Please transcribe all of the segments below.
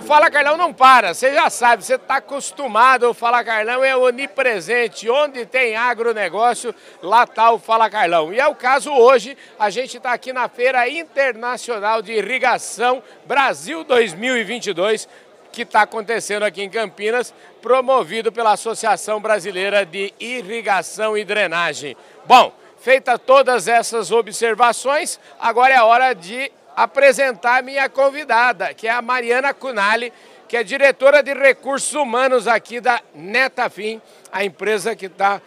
O Fala Carlão não para, você já sabe, você está acostumado, o Fala Carlão é onipresente. Onde tem agronegócio, lá está o Fala Carlão. E é o caso hoje, a gente está aqui na Feira Internacional de Irrigação Brasil 2022, que está acontecendo aqui em Campinas, promovido pela Associação Brasileira de Irrigação e Drenagem. Bom, feita todas essas observações, agora é hora de apresentar minha convidada, que é a Mariana Cunali, que é diretora de recursos humanos aqui da Netafim, a empresa que está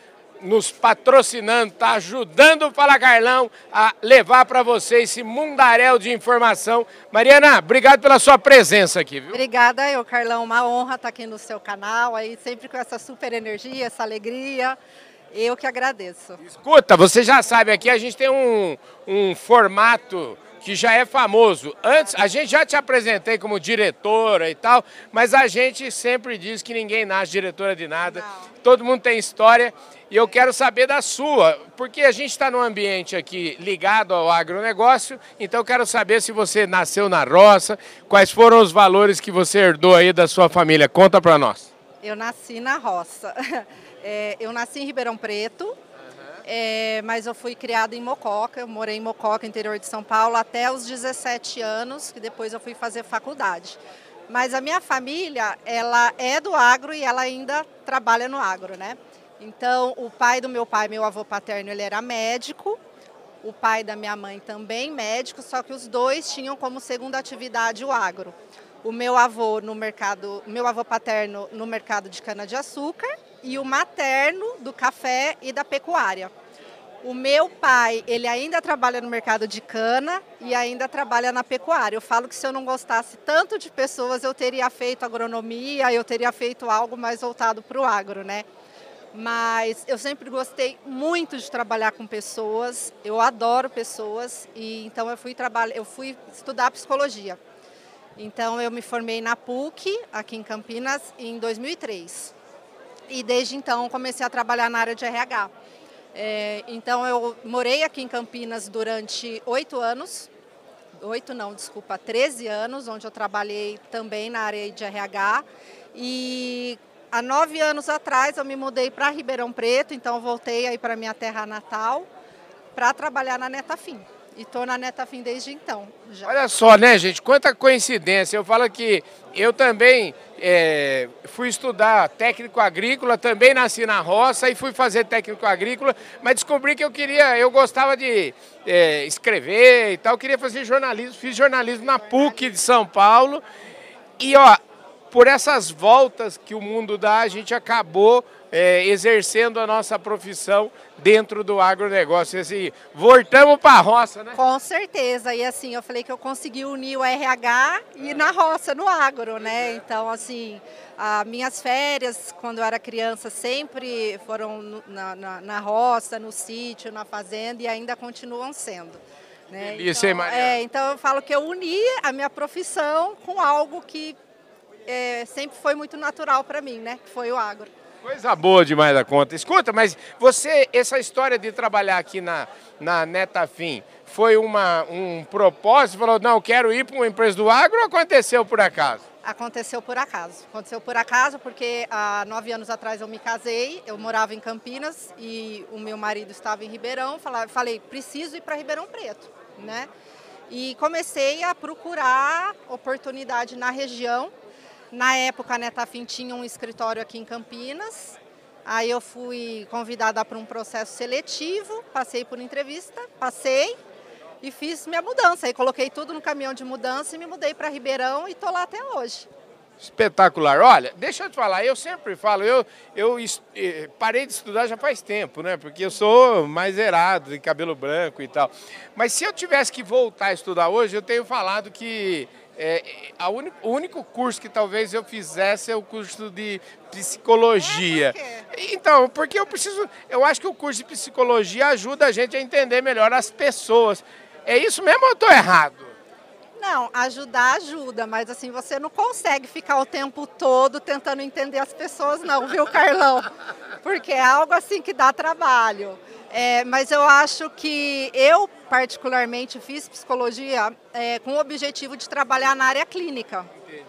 nos patrocinando, está ajudando o Fala Carlão a levar para você esse mundaréu de informação. Mariana, obrigado pela sua presença aqui, viu? Obrigada, eu, Carlão, uma honra estar aqui no seu canal, aí sempre com essa super energia, essa alegria. Eu que agradeço. Escuta, você já sabe, aqui a gente tem um, um formato que já é famoso. Antes, a gente já te apresentei como diretora e tal, mas a gente sempre diz que ninguém nasce diretora de nada. Não. Todo mundo tem história e eu quero saber da sua, porque a gente está num ambiente aqui ligado ao agronegócio, então eu quero saber se você nasceu na roça, quais foram os valores que você herdou aí da sua família. Conta para nós. Eu nasci na roça. É, eu nasci em Ribeirão Preto, é, mas eu fui criada em Mococa, eu morei em Mococa, interior de São Paulo, até os 17 anos, que depois eu fui fazer faculdade. Mas a minha família, ela é do agro e ela ainda trabalha no agro, né? Então, o pai do meu pai, meu avô paterno, ele era médico, o pai da minha mãe também médico, só que os dois tinham como segunda atividade o agro. O meu avô no mercado, meu avô paterno no mercado de cana de açúcar e o materno do café e da pecuária. O meu pai, ele ainda trabalha no mercado de cana e ainda trabalha na pecuária. Eu falo que se eu não gostasse tanto de pessoas, eu teria feito agronomia, eu teria feito algo mais voltado para o agro, né? Mas eu sempre gostei muito de trabalhar com pessoas. Eu adoro pessoas e então eu fui trabalhar, eu fui estudar psicologia. Então eu me formei na PUC aqui em Campinas em 2003 e desde então comecei a trabalhar na área de RH. É, então eu morei aqui em Campinas durante oito anos, oito não, desculpa, 13 anos, onde eu trabalhei também na área de RH. E há nove anos atrás eu me mudei para Ribeirão Preto, então voltei aí para minha terra natal para trabalhar na Netafim. E estou na Netafim desde então. Já. Olha só, né, gente? Quanta coincidência. Eu falo que eu também é, fui estudar técnico agrícola, também nasci na roça e fui fazer técnico agrícola, mas descobri que eu queria, eu gostava de é, escrever e tal, queria fazer jornalismo, fiz jornalismo na PUC de São Paulo. E ó, por essas voltas que o mundo dá, a gente acabou é, exercendo a nossa profissão dentro do agronegócio. Assim, voltamos para a roça, né? Com certeza. E assim, eu falei que eu consegui unir o RH e na roça, no agro, né? É. Então, assim, as minhas férias, quando eu era criança, sempre foram na, na, na roça, no sítio, na fazenda e ainda continuam sendo. Né? Delícia, então, hein, é, então eu falo que eu uni a minha profissão com algo que é, sempre foi muito natural para mim, né? Que foi o agro. Coisa boa demais da conta. Escuta, mas você, essa história de trabalhar aqui na, na Netafim, foi uma, um propósito? Falou, não, quero ir para uma empresa do agro ou aconteceu por acaso? Aconteceu por acaso. Aconteceu por acaso porque há nove anos atrás eu me casei, eu morava em Campinas e o meu marido estava em Ribeirão. Falei, preciso ir para Ribeirão Preto, né? E comecei a procurar oportunidade na região na época, a Netafim tinha um escritório aqui em Campinas. Aí eu fui convidada para um processo seletivo, passei por entrevista, passei e fiz minha mudança. Aí coloquei tudo no caminhão de mudança e me mudei para Ribeirão e estou lá até hoje. Espetacular. Olha, deixa eu te falar, eu sempre falo, eu, eu eh, parei de estudar já faz tempo, né? Porque eu sou mais errado, de cabelo branco e tal. Mas se eu tivesse que voltar a estudar hoje, eu tenho falado que é, o único curso que talvez eu fizesse é o curso de psicologia. É, por então, porque eu preciso. Eu acho que o curso de psicologia ajuda a gente a entender melhor as pessoas. É isso mesmo ou eu estou errado? Não, ajudar ajuda, mas assim, você não consegue ficar o tempo todo tentando entender as pessoas, não, viu, Carlão? Porque é algo assim que dá trabalho. É, mas eu acho que eu, particularmente, fiz psicologia é, com o objetivo de trabalhar na área clínica. Entendi.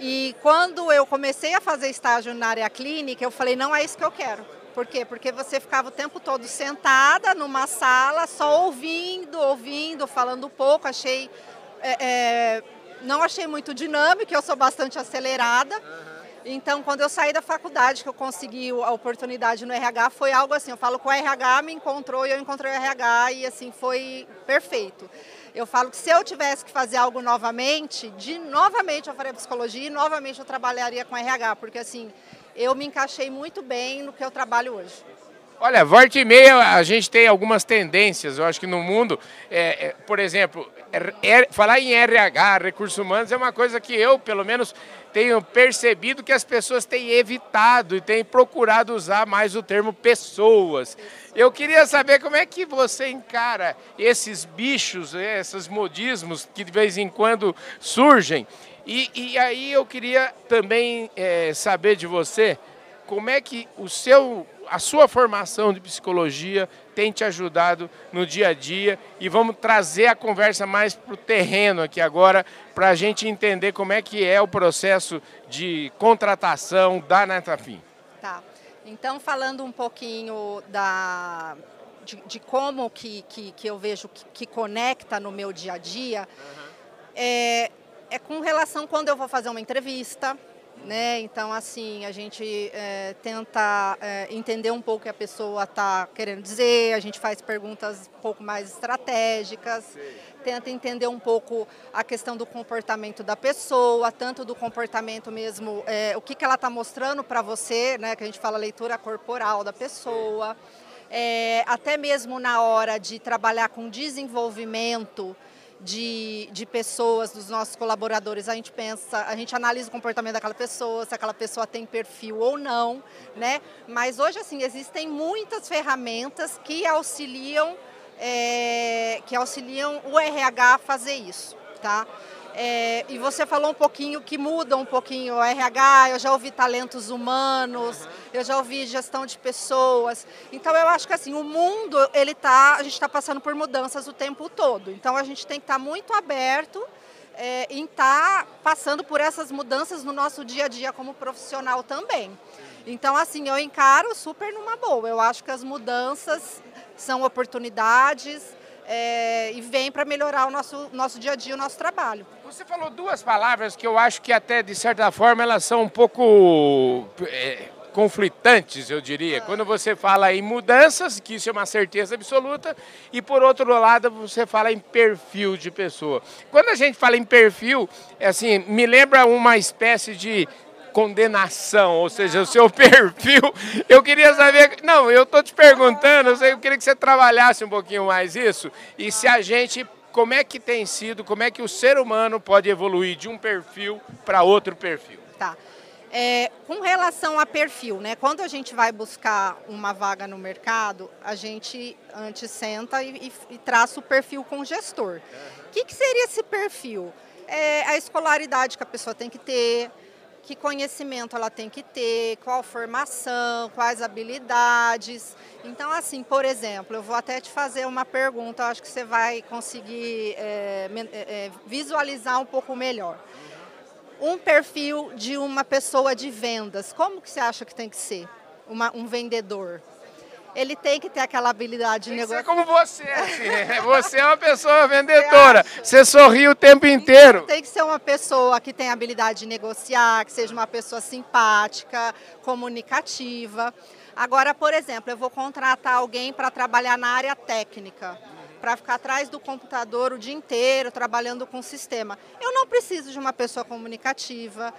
E quando eu comecei a fazer estágio na área clínica, eu falei, não é isso que eu quero. Por quê? Porque você ficava o tempo todo sentada numa sala, só ouvindo, ouvindo, falando pouco. Achei é, é, não achei muito dinâmico, eu sou bastante acelerada. Uhum. Então, quando eu saí da faculdade, que eu consegui a oportunidade no RH, foi algo assim, eu falo com o RH, me encontrou e eu encontrei o RH e assim, foi perfeito. Eu falo que se eu tivesse que fazer algo novamente, de novamente eu faria psicologia e novamente eu trabalharia com RH, porque assim, eu me encaixei muito bem no que eu trabalho hoje. Olha, volta e meia a gente tem algumas tendências, eu acho que no mundo, é, é, por exemplo, é, falar em RH, recursos humanos, é uma coisa que eu, pelo menos, tenho percebido que as pessoas têm evitado e têm procurado usar mais o termo pessoas. Eu queria saber como é que você encara esses bichos, esses modismos que de vez em quando surgem. E, e aí eu queria também é, saber de você como é que o seu a sua formação de psicologia tem te ajudado no dia a dia e vamos trazer a conversa mais para o terreno aqui agora para a gente entender como é que é o processo de contratação da Netafim. Tá. Então, falando um pouquinho da, de, de como que, que, que, eu vejo que, que, conecta no meu dia a dia, uhum. é, é com relação quando eu vou fazer uma entrevista, né? Então, assim, a gente é, tenta é, entender um pouco o que a pessoa está querendo dizer, a gente faz perguntas um pouco mais estratégicas, Sim. tenta entender um pouco a questão do comportamento da pessoa, tanto do comportamento mesmo, é, o que, que ela está mostrando para você, né? Que a gente fala leitura corporal da pessoa, é, até mesmo na hora de trabalhar com desenvolvimento, de, de pessoas, dos nossos colaboradores, a gente pensa, a gente analisa o comportamento daquela pessoa, se aquela pessoa tem perfil ou não, né? Mas hoje, assim, existem muitas ferramentas que auxiliam, é, que auxiliam o RH a fazer isso, tá? É, e você falou um pouquinho que muda um pouquinho o RH, eu já ouvi talentos humanos, eu já ouvi gestão de pessoas. Então eu acho que assim, o mundo, ele tá, a gente está passando por mudanças o tempo todo. Então a gente tem que estar tá muito aberto é, em estar tá passando por essas mudanças no nosso dia a dia como profissional também. Então, assim, eu encaro super numa boa. Eu acho que as mudanças são oportunidades, é, e vem para melhorar o nosso, nosso dia a dia, o nosso trabalho. Você falou duas palavras que eu acho que até de certa forma elas são um pouco é, conflitantes, eu diria. Ah. Quando você fala em mudanças, que isso é uma certeza absoluta, e por outro lado você fala em perfil de pessoa. Quando a gente fala em perfil, é assim, me lembra uma espécie de condenação, ou seja, o seu perfil. Eu queria saber. Não, eu estou te perguntando, eu queria que você trabalhasse um pouquinho mais isso. E se a gente. Como é que tem sido, como é que o ser humano pode evoluir de um perfil para outro perfil? Tá. É, com relação a perfil, né? Quando a gente vai buscar uma vaga no mercado, a gente antes senta e, e, e traça o perfil com o gestor. O que, que seria esse perfil? É a escolaridade que a pessoa tem que ter, que conhecimento ela tem que ter, qual formação, quais habilidades. Então, assim, por exemplo, eu vou até te fazer uma pergunta, acho que você vai conseguir é, é, visualizar um pouco melhor. Um perfil de uma pessoa de vendas, como que você acha que tem que ser? Uma, um vendedor? Ele tem que ter aquela habilidade de negócio. como você, assim, né? você é uma pessoa vendedora, você sorri o tempo inteiro. Tem que ser uma pessoa que tem habilidade de negociar, que seja uma pessoa simpática, comunicativa. Agora, por exemplo, eu vou contratar alguém para trabalhar na área técnica, para ficar atrás do computador o dia inteiro, trabalhando com o sistema. Eu não preciso de uma pessoa comunicativa,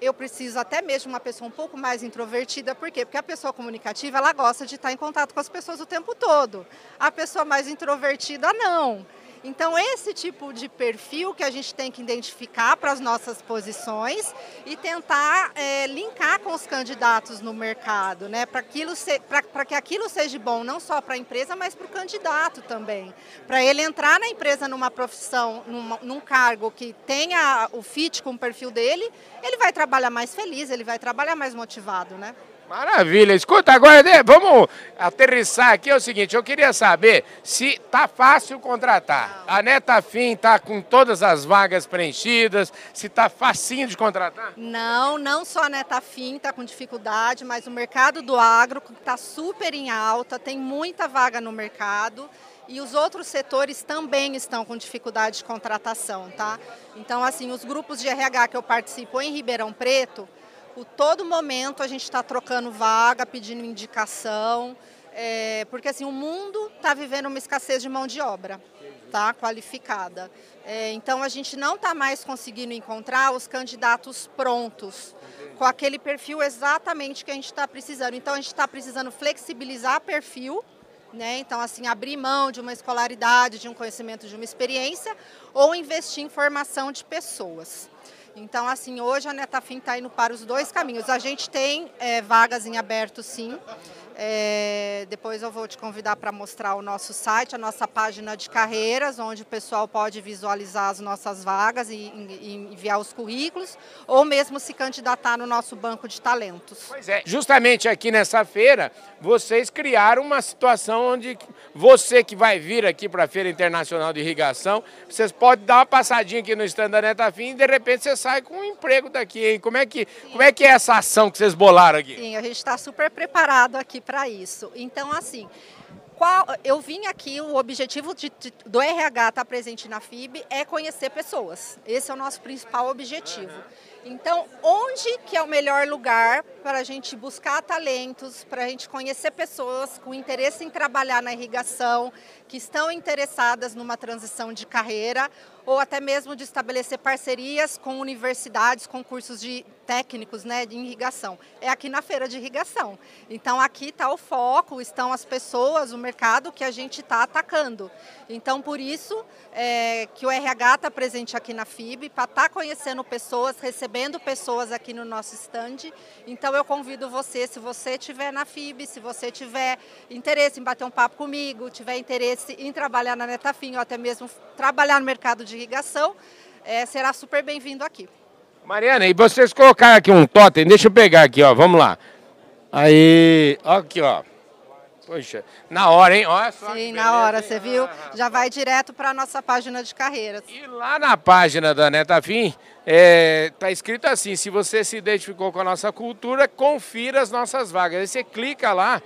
eu preciso até mesmo uma pessoa um pouco mais introvertida, por quê? Porque a pessoa comunicativa, ela gosta de estar em contato com as pessoas o tempo todo. A pessoa mais introvertida, não. Então, esse tipo de perfil que a gente tem que identificar para as nossas posições e tentar é, linkar com os candidatos no mercado, né? para que aquilo seja bom não só para a empresa, mas para o candidato também. Para ele entrar na empresa numa profissão, numa, num cargo que tenha o fit com o perfil dele, ele vai trabalhar mais feliz, ele vai trabalhar mais motivado, né? Maravilha. Escuta, agora né, vamos aterrissar aqui. É o seguinte, eu queria saber se tá fácil contratar. A Neta Fim tá com todas as vagas preenchidas, se tá facinho de contratar? Não, não só a Neta Fim tá com dificuldade, mas o mercado do agro está super em alta, tem muita vaga no mercado. E os outros setores também estão com dificuldade de contratação, tá? Então, assim, os grupos de RH que eu participo em Ribeirão Preto, o todo momento a gente está trocando vaga, pedindo indicação, é, porque assim o mundo está vivendo uma escassez de mão de obra, tá? Qualificada. É, então a gente não está mais conseguindo encontrar os candidatos prontos com aquele perfil exatamente que a gente está precisando. Então a gente está precisando flexibilizar perfil né? Então, assim, abrir mão de uma escolaridade, de um conhecimento, de uma experiência, ou investir em formação de pessoas. Então, assim, hoje a Netafim está indo para os dois caminhos. A gente tem é, vagas em aberto, sim. É, depois eu vou te convidar para mostrar o nosso site, a nossa página de carreiras, onde o pessoal pode visualizar as nossas vagas e, e enviar os currículos, ou mesmo se candidatar no nosso banco de talentos. Pois é, justamente aqui nessa feira, vocês criaram uma situação onde você que vai vir aqui para a Feira Internacional de Irrigação, vocês podem dar uma passadinha aqui no stand da Netafim e de repente você sai com um emprego daqui, hein? Como é que, como é, que é essa ação que vocês bolaram aqui? Sim, a gente está super preparado aqui para isso. Então, assim, qual, eu vim aqui, o objetivo de, de, do RH estar presente na FIB é conhecer pessoas. Esse é o nosso principal objetivo. Então, onde que é o melhor lugar para a gente buscar talentos, para a gente conhecer pessoas com interesse em trabalhar na irrigação, que estão interessadas numa transição de carreira ou até mesmo de estabelecer parcerias com universidades, com cursos de técnicos né, de irrigação. É aqui na feira de irrigação. Então aqui está o foco, estão as pessoas, o mercado que a gente está atacando. Então por isso é, que o RH está presente aqui na FIB, para estar tá conhecendo pessoas, recebendo pessoas aqui no nosso stand. Então eu convido você, se você estiver na FIB, se você tiver interesse em bater um papo comigo, tiver interesse em trabalhar na Netafim ou até mesmo trabalhar no mercado de de irrigação, é, será super bem-vindo aqui. Mariana, e vocês colocaram aqui um totem, deixa eu pegar aqui, ó, vamos lá. Aí, ó, aqui, ó. Poxa, na hora, hein? Olha só Sim, na hora, você viu? Já vai direto para a nossa página de carreiras. E lá na página da Netafim, é, tá escrito assim, se você se identificou com a nossa cultura, confira as nossas vagas. Aí você clica lá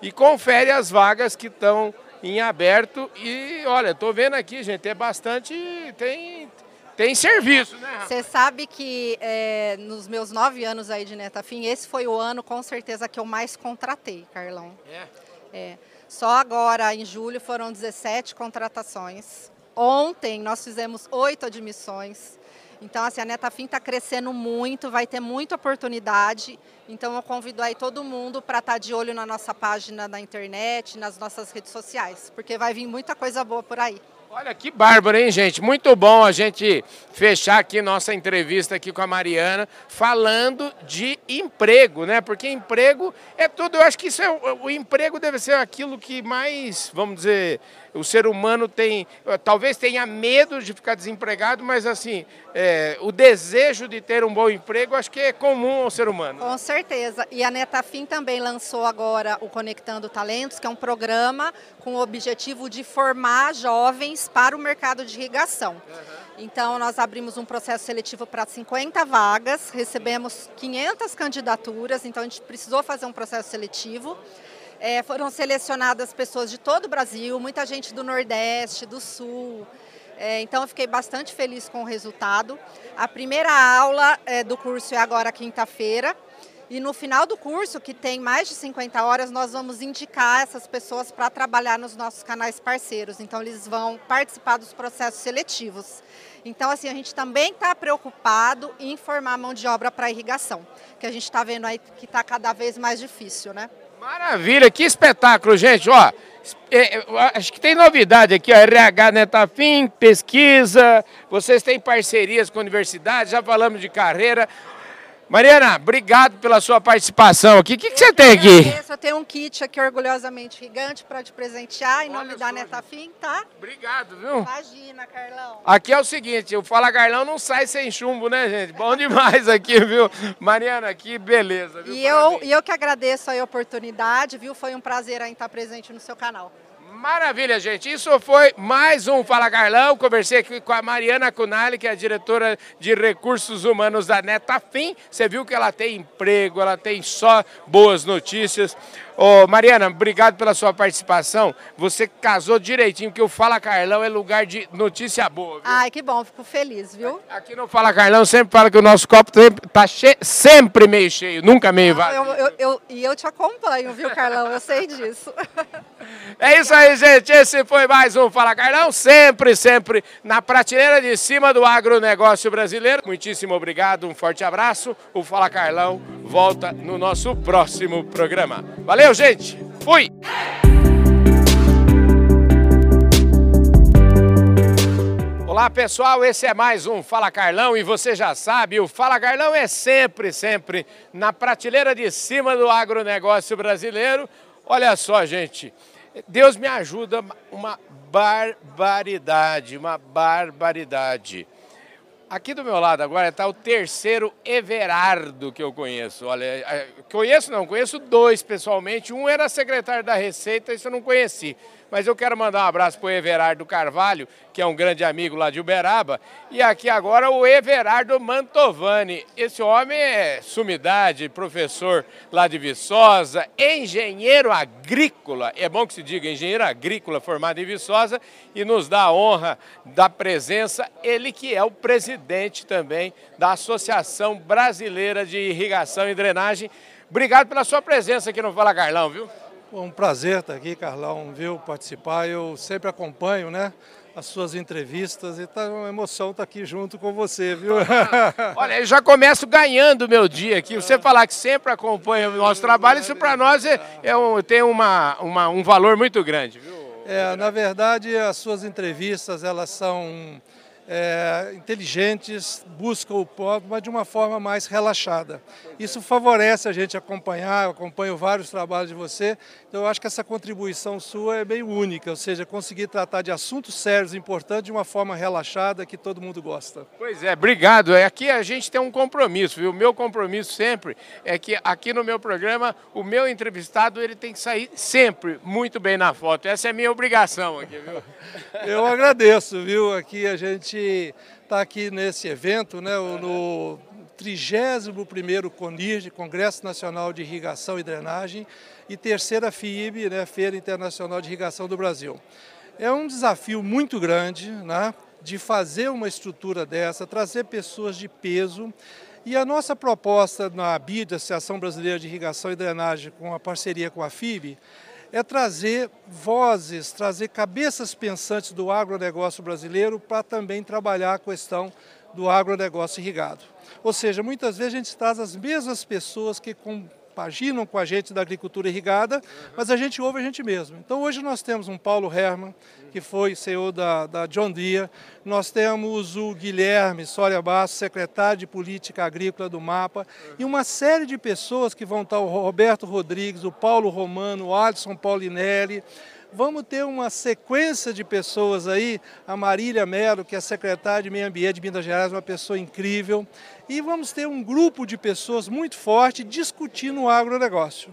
e confere as vagas que estão em aberto e olha, estou vendo aqui, gente, é bastante, tem, tem serviço, né? Você sabe que é, nos meus nove anos aí de Netafim, esse foi o ano com certeza que eu mais contratei, Carlão. É? É. Só agora, em julho, foram 17 contratações. Ontem nós fizemos oito admissões. Então, assim, a Netafim está crescendo muito, vai ter muita oportunidade. Então, eu convido aí todo mundo para estar tá de olho na nossa página na internet, nas nossas redes sociais, porque vai vir muita coisa boa por aí. Olha que bárbaro, hein, gente? Muito bom a gente fechar aqui nossa entrevista aqui com a Mariana, falando de emprego, né? Porque emprego é tudo. Eu acho que isso é o emprego deve ser aquilo que mais, vamos dizer, o ser humano tem, talvez tenha medo de ficar desempregado, mas assim, é, o desejo de ter um bom emprego acho que é comum ao ser humano. Com certeza. E a Netafim também lançou agora o Conectando Talentos, que é um programa com o objetivo de formar jovens para o mercado de irrigação. Uhum. Então, nós abrimos um processo seletivo para 50 vagas, recebemos 500 candidaturas, então a gente precisou fazer um processo seletivo. É, foram selecionadas pessoas de todo o Brasil, muita gente do Nordeste, do Sul. É, então, eu fiquei bastante feliz com o resultado. A primeira aula é, do curso é agora quinta-feira. E no final do curso, que tem mais de 50 horas, nós vamos indicar essas pessoas para trabalhar nos nossos canais parceiros. Então, eles vão participar dos processos seletivos. Então, assim, a gente também está preocupado em formar mão de obra para irrigação, que a gente está vendo aí que está cada vez mais difícil, né? Maravilha, que espetáculo, gente. Ó, é, acho que tem novidade aqui, ó, RH Netafim, pesquisa, vocês têm parcerias com universidades, já falamos de carreira. Mariana, obrigado pela sua participação aqui. O que, que você tem aqui? Eu tenho um kit aqui orgulhosamente gigante para te presentear em Olha nome da Netafim, tá? Obrigado, viu? Imagina, Carlão. Aqui é o seguinte, o Fala Carlão não sai sem chumbo, né, gente? Bom demais aqui, viu? Mariana, aqui, beleza. Viu? E eu, e eu que agradeço a oportunidade, viu? Foi um prazer estar presente no seu canal. Maravilha, gente. Isso foi mais um Fala Carlão. Conversei aqui com a Mariana Cunali, que é a diretora de recursos humanos da Netafim. Você viu que ela tem emprego, ela tem só boas notícias. Ô, Mariana, obrigado pela sua participação. Você casou direitinho, porque o Fala Carlão é lugar de notícia boa. Viu? Ai, que bom, fico feliz, viu? Aqui no Fala Carlão sempre fala que o nosso copo está sempre meio cheio, nunca meio vazio. Eu, eu, eu, e eu te acompanho, viu, Carlão? Eu sei disso. É isso aí, gente. Esse foi mais um Fala Carlão, sempre, sempre na prateleira de cima do agronegócio brasileiro. Muitíssimo obrigado, um forte abraço. O Fala Carlão volta no nosso próximo programa. Valeu! Gente. Fui. Olá pessoal, esse é mais um Fala Carlão e você já sabe, o Fala Carlão é sempre, sempre na prateleira de cima do agronegócio brasileiro. Olha só, gente, Deus me ajuda uma barbaridade, uma barbaridade. Aqui do meu lado agora está o terceiro Everardo que eu conheço. Olha, é, conheço não, conheço dois pessoalmente. Um era secretário da Receita, isso eu não conheci. Mas eu quero mandar um abraço para o Everardo Carvalho, que é um grande amigo lá de Uberaba. E aqui agora o Everardo Mantovani. Esse homem é sumidade, professor lá de Viçosa, engenheiro agrícola. É bom que se diga engenheiro agrícola formado em Viçosa e nos dá a honra da presença. Ele que é o presidente também da Associação Brasileira de Irrigação e Drenagem. Obrigado pela sua presença aqui no Fala Carlão, viu? Um prazer estar aqui, Carlão, viu, participar. Eu sempre acompanho, né? as suas entrevistas e tá uma emoção estar aqui junto com você, viu? Olha, eu já começo ganhando o meu dia aqui. Você falar que sempre acompanha o nosso trabalho, isso para nós é, é um, tem uma, uma, um valor muito grande, viu? É, na verdade, as suas entrevistas, elas são é, inteligentes, buscam o povo, mas de uma forma mais relaxada. Isso favorece a gente acompanhar, eu acompanho vários trabalhos de você, então eu acho que essa contribuição sua é bem única, ou seja, conseguir tratar de assuntos sérios, importantes, de uma forma relaxada que todo mundo gosta. Pois é, obrigado. É, aqui a gente tem um compromisso, viu? O meu compromisso sempre é que aqui no meu programa, o meu entrevistado ele tem que sair sempre muito bem na foto. Essa é a minha obrigação aqui, viu? Eu agradeço, viu? Aqui a gente está aqui nesse evento, né, no 31º CONIRD, Congresso Nacional de Irrigação e Drenagem, e terceira FIIB, né, Feira Internacional de Irrigação do Brasil. É um desafio muito grande né, de fazer uma estrutura dessa, trazer pessoas de peso, e a nossa proposta na BID, Associação Brasileira de Irrigação e Drenagem, com a parceria com a FIB, é trazer vozes, trazer cabeças pensantes do agronegócio brasileiro para também trabalhar a questão do agronegócio irrigado. Ou seja, muitas vezes a gente traz as mesmas pessoas que compaginam com a gente da agricultura irrigada, mas a gente ouve a gente mesmo. Então hoje nós temos um Paulo Herman, que foi CEO da, da John Deere, nós temos o Guilherme Soria Basso, secretário de Política Agrícola do MAPA, e uma série de pessoas que vão estar, o Roberto Rodrigues, o Paulo Romano, o Alisson Paulinelli, vamos ter uma sequência de pessoas aí, a Marília Melo, que é secretária de Meio Ambiente de Minas Gerais, uma pessoa incrível, e vamos ter um grupo de pessoas muito forte discutindo o agronegócio.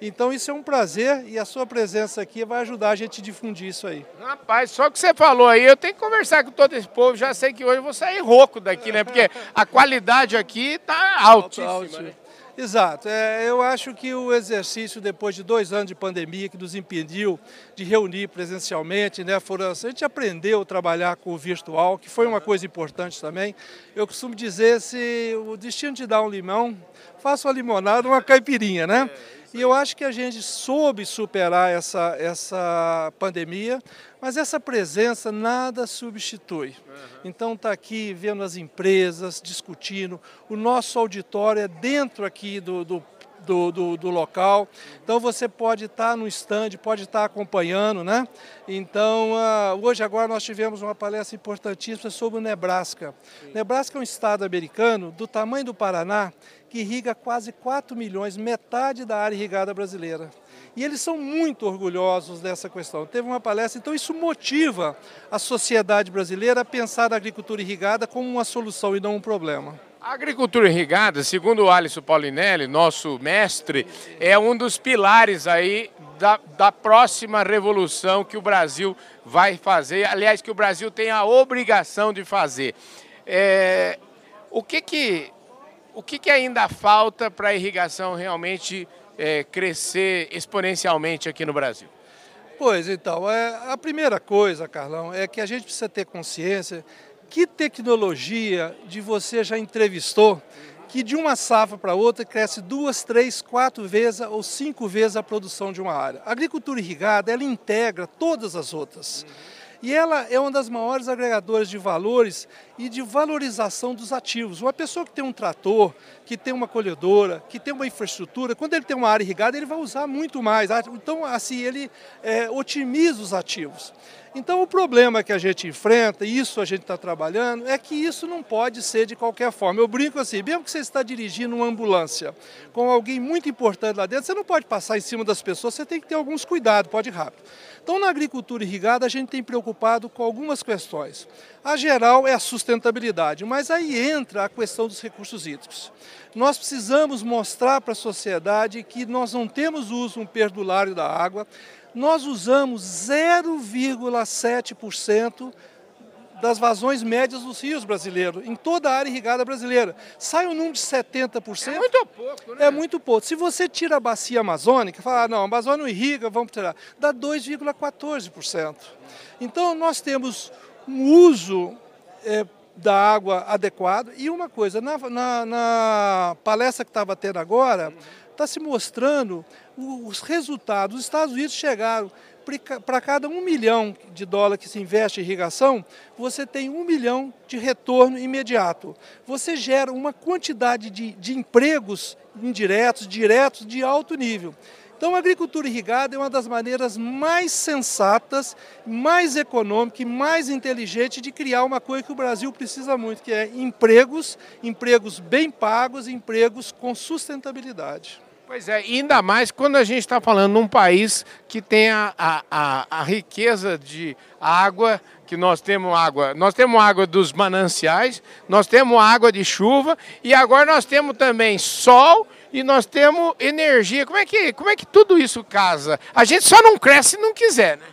Então isso é um prazer e a sua presença aqui vai ajudar a gente a difundir isso aí. Rapaz, só que você falou aí, eu tenho que conversar com todo esse povo, já sei que hoje eu vou sair rouco daqui, né? Porque a qualidade aqui está altíssima. Né? Exato. É, eu acho que o exercício, depois de dois anos de pandemia, que nos impediu de reunir presencialmente, né, foram, a gente aprendeu a trabalhar com o virtual, que foi uma coisa importante também. Eu costumo dizer, se o destino te dá um limão, faça uma limonada, uma caipirinha, né? E eu acho que a gente soube superar essa, essa pandemia, mas essa presença nada substitui. Então está aqui vendo as empresas, discutindo. O nosso auditório é dentro aqui do, do do, do, do, local. Então você pode estar no stand, pode estar acompanhando, né? Então uh, hoje agora nós tivemos uma palestra importantíssima sobre o Nebraska. Sim. Nebraska é um estado americano do tamanho do Paraná que irriga quase 4 milhões, metade da área irrigada brasileira. E eles são muito orgulhosos dessa questão. Teve uma palestra, então isso motiva a sociedade brasileira a pensar a agricultura irrigada como uma solução e não um problema. A agricultura irrigada, segundo o Alisson Paulinelli, nosso mestre, é um dos pilares aí da, da, próxima revolução que o Brasil vai fazer, aliás, que o Brasil tem a obrigação de fazer. É, o que que, o que, que ainda falta para a irrigação realmente é, crescer exponencialmente aqui no Brasil? Pois então, é, a primeira coisa, Carlão, é que a gente precisa ter consciência que tecnologia de você já entrevistou que de uma safra para outra cresce duas, três, quatro vezes ou cinco vezes a produção de uma área. A agricultura irrigada, ela integra todas as outras. E ela é uma das maiores agregadoras de valores e de valorização dos ativos. Uma pessoa que tem um trator, que tem uma colhedora, que tem uma infraestrutura, quando ele tem uma área irrigada, ele vai usar muito mais. Então, assim, ele é, otimiza os ativos. Então, o problema que a gente enfrenta, e isso a gente está trabalhando, é que isso não pode ser de qualquer forma. Eu brinco assim, mesmo que você está dirigindo uma ambulância com alguém muito importante lá dentro, você não pode passar em cima das pessoas, você tem que ter alguns cuidados, pode ir rápido. Então, na agricultura irrigada, a gente tem preocupado com algumas questões. A geral é a sustentabilidade, mas aí entra a questão dos recursos hídricos. Nós precisamos mostrar para a sociedade que nós não temos uso um perdulário da água, nós usamos 0,7% das vazões médias dos rios brasileiros, em toda a área irrigada brasileira. Sai um número de 70%. É muito pouco, né? É muito pouco. Se você tira a bacia amazônica, fala, ah, não, a Amazônia não irriga, vamos tirar, dá 2,14%. Então, nós temos um uso é, da água adequado. E uma coisa, na, na, na palestra que estava tendo agora, está se mostrando os resultados. Os Estados Unidos chegaram para cada um milhão de dólar que se investe em irrigação, você tem um milhão de retorno imediato. Você gera uma quantidade de, de empregos indiretos, diretos, de alto nível. Então, a agricultura irrigada é uma das maneiras mais sensatas, mais econômica e mais inteligente de criar uma coisa que o Brasil precisa muito, que é empregos, empregos bem pagos, empregos com sustentabilidade. Pois é, ainda mais quando a gente está falando num país que tem a, a, a, riqueza de água, que nós temos água, nós temos água dos mananciais, nós temos água de chuva e agora nós temos também sol e nós temos energia. Como é que, como é que tudo isso casa? A gente só não cresce se não quiser, né?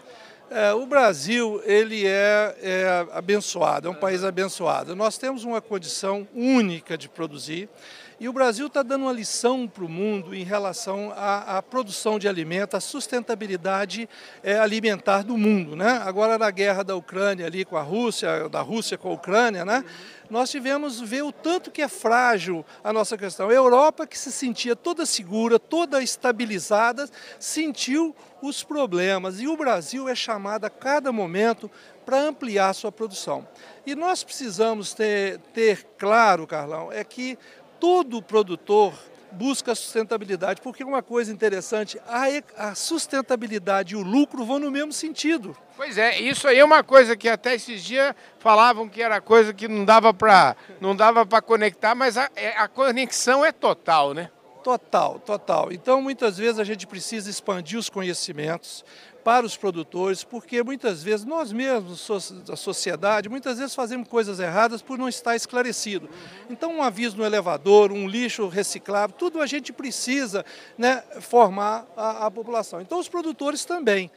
É, o Brasil ele é, é abençoado, é um país abençoado. Nós temos uma condição única de produzir. E o Brasil está dando uma lição para o mundo em relação à, à, produção de alimentos, à sustentabilidade é, alimentar do mundo. Né? Agora na guerra da Ucrânia ali com a Rússia, da Rússia com a Ucrânia, né? nós tivemos ver o tanto que é frágil a nossa questão. A Europa, que se sentia toda segura, toda estabilizada, sentiu os problemas. E o Brasil é chamado a cada momento para ampliar sua produção. E nós precisamos ter, ter claro, Carlão, é que todo produtor busca sustentabilidade, porque uma coisa interessante, a, sustentabilidade e o lucro vão no mesmo sentido. Pois é, isso aí é uma coisa que até esses dias falavam que era coisa que não dava para não dava para conectar, mas a, é, a conexão é total, né? Total, total. Então, muitas vezes a gente precisa expandir os conhecimentos, para os produtores, porque muitas vezes nós mesmos, a sociedade, muitas vezes fazemos coisas erradas por não estar esclarecido. Então, um aviso no elevador, um lixo reciclável, tudo a gente precisa né, formar a, a população. Então, os produtores também.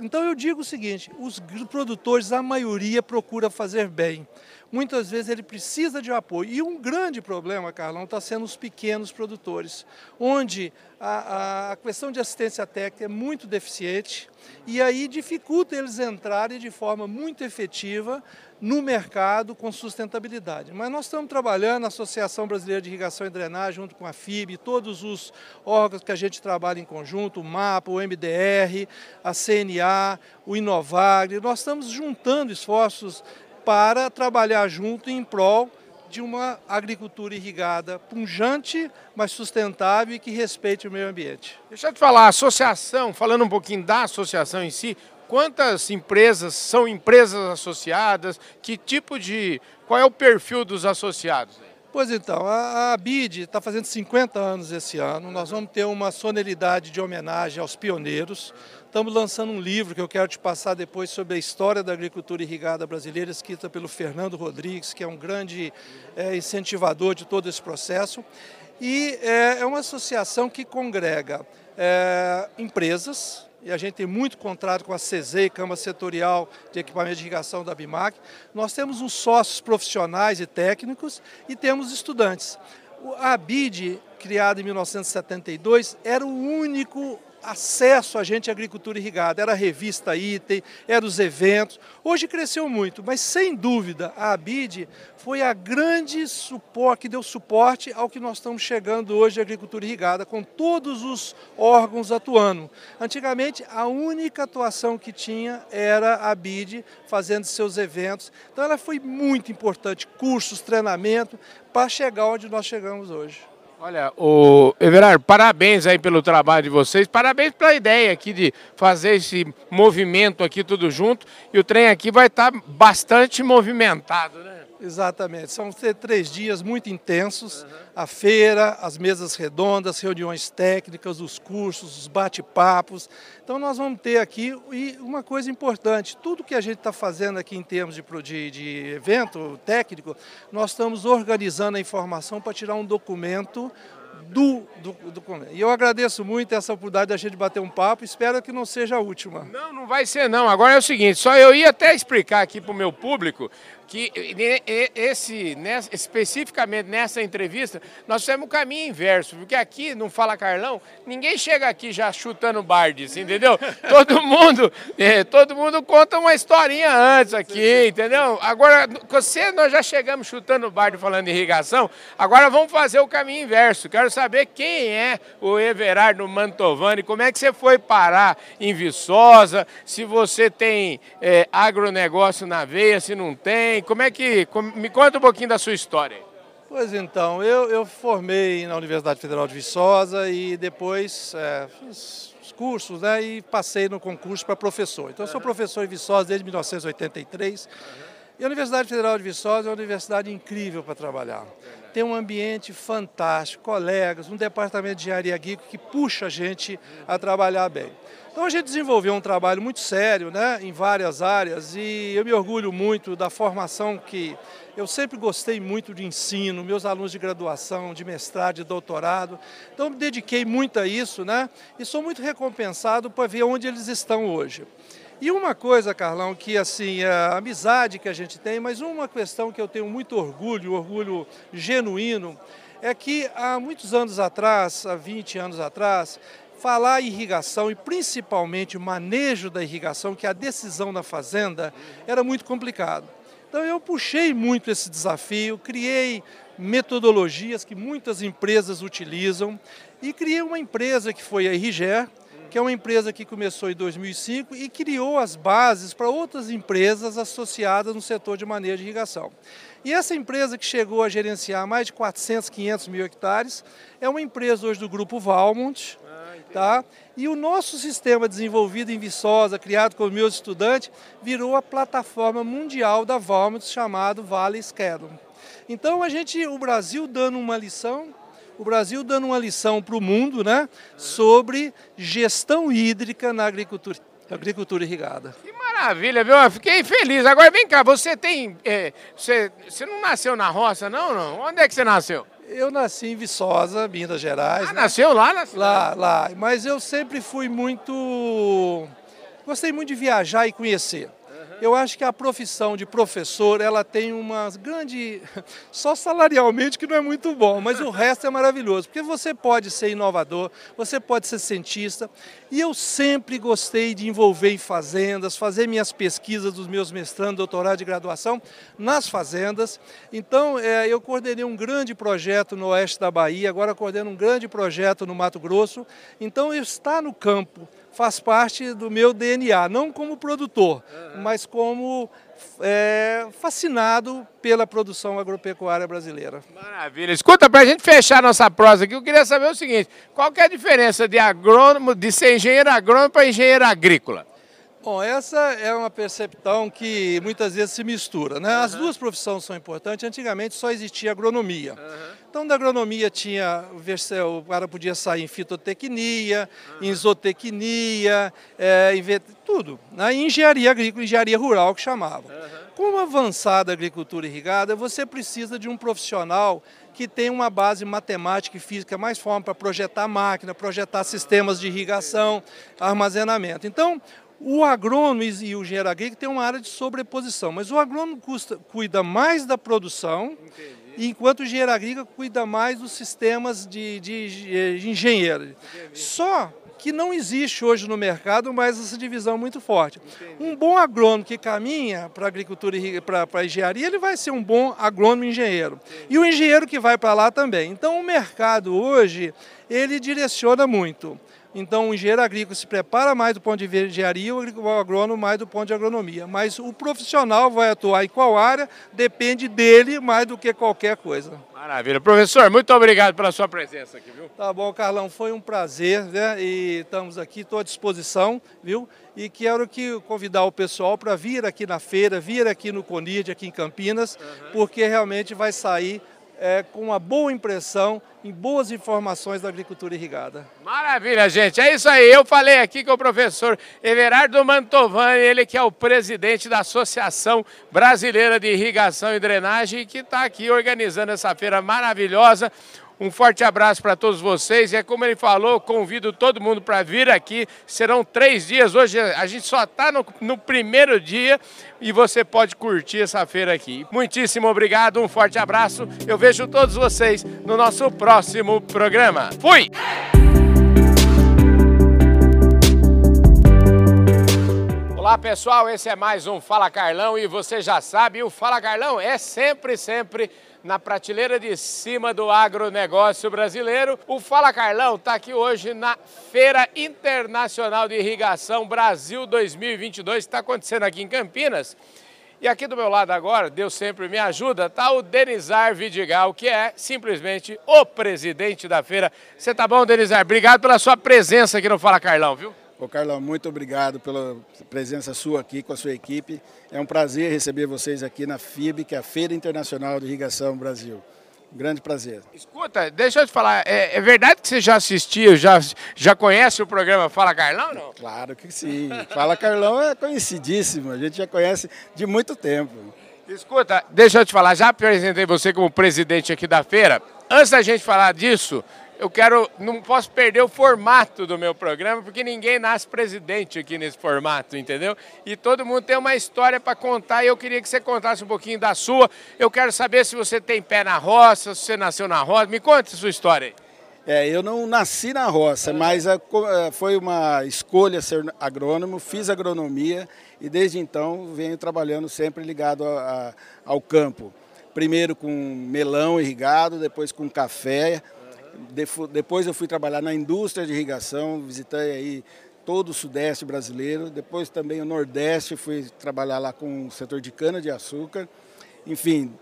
Então, eu digo o seguinte: os produtores, a maioria, procura fazer bem muitas vezes ele precisa de apoio. E um grande problema, Carlão, está sendo os pequenos produtores, onde a, a, questão de assistência técnica é muito deficiente e aí dificulta eles entrarem de forma muito efetiva no mercado com sustentabilidade. Mas nós estamos trabalhando, a Associação Brasileira de Irrigação e Drenagem, junto com a FIB, todos os órgãos que a gente trabalha em conjunto, o MAPA, o MDR, a CNA, o Inovagre, nós estamos juntando esforços para trabalhar junto em prol de uma agricultura irrigada punjante, mas sustentável e que respeite o meio ambiente. Deixa eu te falar, a associação, falando um pouquinho da associação em si, quantas empresas são empresas associadas? Que tipo de. Qual é o perfil dos associados? Pois então, a, a BID está fazendo 50 anos esse ano. Nós vamos ter uma solenidade de homenagem aos pioneiros. Estamos lançando um livro que eu quero te passar depois sobre a história da agricultura irrigada brasileira, escrita pelo Fernando Rodrigues, que é um grande é, incentivador de todo esse processo. E é, é uma associação que congrega é, empresas, e a gente tem muito contrato com a CZ, Câmara Setorial de Equipamento de Irrigação da BIMAC. Nós temos os sócios profissionais e técnicos e temos estudantes. A ABID, criada em 1972, era o único acesso a gente à agricultura irrigada. Era a revista Item, eram os eventos. Hoje cresceu muito, mas sem dúvida a ABID foi a grande suporte, que deu suporte ao que nós estamos chegando hoje de agricultura irrigada, com todos os órgãos atuando. Antigamente, a única atuação que tinha era a BID fazendo seus eventos. Então ela foi muito importante, cursos, treinamento, para chegar onde nós chegamos hoje. Olha, o Everardo, parabéns aí pelo trabalho de vocês, parabéns pela ideia aqui de fazer esse movimento aqui tudo junto e o trem aqui vai estar bastante movimentado, né? Exatamente, são três dias muito intensos, uhum. a feira, as mesas redondas, reuniões técnicas, os cursos, os bate-papos. Então nós vamos ter aqui, e uma coisa importante, tudo que a gente está fazendo aqui em termos de, de, de evento técnico, nós estamos organizando a informação para tirar um documento do, do, do E eu agradeço muito essa oportunidade da gente bater um papo, espero que não seja a última. Não, não vai ser não. Agora é o seguinte, só eu ia até explicar aqui para o meu público que esse, nessa, especificamente nessa entrevista, nós fizemos o caminho inverso, porque aqui, não Fala Carlão, ninguém chega aqui já chutando bardes, entendeu? todo mundo é, todo mundo conta uma historinha antes aqui, entendeu? Agora, você, nós já chegamos chutando barde falando de irrigação, agora vamos fazer o caminho inverso. Quero saber quem é o Everardo Mantovani, como é que você foi parar em Viçosa, se você tem é, agronegócio na veia, se não tem, como é que. me conta um pouquinho da sua história. Pois então, eu, eu formei na Universidade Federal de Viçosa e depois é, fiz os cursos né, e passei no concurso para professor. Então, eu sou professor em Viçosa desde 1983. E a Universidade Federal de Viçosa é uma universidade incrível para trabalhar. Tem um ambiente fantástico, colegas, um departamento de engenharia agrícola que puxa a gente a trabalhar bem. Então a gente desenvolveu um trabalho muito sério né, em várias áreas e eu me orgulho muito da formação que eu sempre gostei muito de ensino, meus alunos de graduação, de mestrado, de doutorado. Então me dediquei muito a isso né, e sou muito recompensado para ver onde eles estão hoje. E uma coisa, Carlão, que assim, a amizade que a gente tem, mas uma questão que eu tenho muito orgulho, orgulho genuíno, é que há muitos anos atrás, há 20 anos atrás, falar irrigação e principalmente o manejo da irrigação, que é a decisão da fazenda, era muito complicado. Então eu puxei muito esse desafio, criei metodologias que muitas empresas utilizam e criei uma empresa que foi a Irriger, que é uma empresa que começou em 2005 e criou as bases para outras empresas associadas no setor de manejo de irrigação. E essa empresa que chegou a gerenciar mais de 400, 500 mil hectares é uma empresa hoje do grupo Valmont, tá? E o nosso sistema desenvolvido em Viçosa, criado com meus estudantes, virou a plataforma mundial da Valmont chamado Vale Schedule. Então a gente, o Brasil dando uma lição o Brasil dando uma lição para o mundo né, sobre gestão hídrica na agricultura, agricultura irrigada. Que maravilha, viu? Eu fiquei feliz. Agora vem cá, você tem. É, você, você não nasceu na roça, não, não? Onde é que você nasceu? Eu nasci em Viçosa, Minas Gerais. Ah, né? nasceu lá na cidade? Lá, lá. Mas eu sempre fui muito. Gostei muito de viajar e conhecer. Eu acho que a profissão de professor, ela tem uma grande... Só salarialmente que não é muito bom, mas o resto é maravilhoso. Porque você pode ser inovador, você pode ser cientista. E eu sempre gostei de envolver em fazendas, fazer minhas pesquisas dos meus mestrandos, doutorado de graduação nas fazendas. Então, é, eu coordenei um grande projeto no oeste da Bahia, agora coordeno um grande projeto no Mato Grosso. Então, estar no campo faz parte do meu DNA, não como produtor, uhum. mas como é, fascinado pela produção agropecuária brasileira. Maravilha. Escuta, para a gente fechar nossa prosa aqui, eu queria saber o seguinte: qual é a diferença de agrônomo, de ser engenheiro agrônomo para engenheiro agrícola? Bom, essa é uma percepção que muitas vezes se mistura. Né? As duas profissões são importantes. Antigamente só existia agronomia. Uhum. Então, da agronomia tinha, o cara podia sair em fitotecnia, em zootecnia, é, em tudo. Né? Em engenharia agrícola, engenharia rural que chamava. Com uma avançada agricultura irrigada, você precisa de um profissional que tem uma base matemática e física mais forte para projetar máquina, projetar sistemas de irrigação, armazenamento. Então, o agrônomo e o engenheiro agrícola têm uma área de sobreposição, mas o agrônomo custa, cuida mais da produção, Entendi. Enquanto o engenheiro agrícola cuida mais dos sistemas de, de, de engenheiro. Entendi. Só que não existe hoje no mercado mais essa divisão muito forte. Um bom agrônomo que caminha para a agricultura e para a engenharia, ele vai ser um bom agrônomo engenheiro. E o engenheiro que vai para lá também. Então o mercado hoje, ele direciona muito. Então, o engenheiro agrícola se prepara mais do ponto de engenharia, o agrônomo mais do ponto de agronomia. Mas o profissional vai atuar em qual área depende dele mais do que qualquer coisa. Maravilha. Professor, muito obrigado pela sua presença aqui, viu? Tá bom, Carlão, foi um prazer, né? E estamos aqui, estou à disposição, viu? E quero que convidar o pessoal para vir aqui na feira, vir aqui no Conide, aqui em Campinas, uhum. porque realmente vai sair é, com uma boa impressão em boas informações da agricultura irrigada. Maravilha, gente. É isso aí. Eu falei aqui com o professor Everardo Mantovani, ele que é o presidente da Associação Brasileira de Irrigação e Drenagem, que está aqui organizando essa feira maravilhosa. Um forte abraço para todos vocês. É como ele falou, convido todo mundo para vir aqui. Serão três dias. Hoje a gente só está no, no, primeiro dia e você pode curtir essa feira aqui. Muitíssimo obrigado, um forte abraço. Eu vejo todos vocês no nosso próximo programa. Fui! Olá pessoal, esse é mais um Fala Carlão e você já sabe, o Fala Carlão é sempre, sempre na prateleira de cima do agronegócio brasileiro. O Fala Carlão está aqui hoje na Feira Internacional de Irrigação Brasil 2022, que está acontecendo aqui em Campinas. E aqui do meu lado agora, Deus sempre me ajuda, está o Denizar Vidigal, que é simplesmente o presidente da feira. Você tá bom, Denizar? Obrigado pela sua presença aqui no Fala Carlão, viu? Ô Carlão, muito obrigado pela presença sua aqui com a sua equipe. É um prazer receber vocês aqui na FIB, que é a Feira Internacional de Irrigação Brasil. Um grande prazer. Escuta, deixa eu te falar, é, é, verdade que você já assistiu, já, já conhece o programa Fala Carlão, não? Claro que sim. Fala Carlão é conhecidíssimo, a gente já conhece de muito tempo. Escuta, deixa eu te falar, já apresentei você como presidente aqui da feira. Antes da gente falar disso, eu quero, não posso perder o formato do meu programa, porque ninguém nasce presidente aqui nesse formato, entendeu? E todo mundo tem uma história para contar e eu queria que você contasse um pouquinho da sua. Eu quero saber se você tem pé na roça, se você nasceu na roça. Me conte a sua história aí. É, eu não nasci na roça, mas a, a, foi uma escolha ser agrônomo, fiz agronomia e desde então venho trabalhando sempre ligado a, ao campo. Primeiro com melão irrigado, depois com café, depois eu fui trabalhar na indústria de irrigação, visitei aí todo o sudeste brasileiro, depois também o nordeste, fui trabalhar lá com o setor de cana-de-açúcar. Enfim,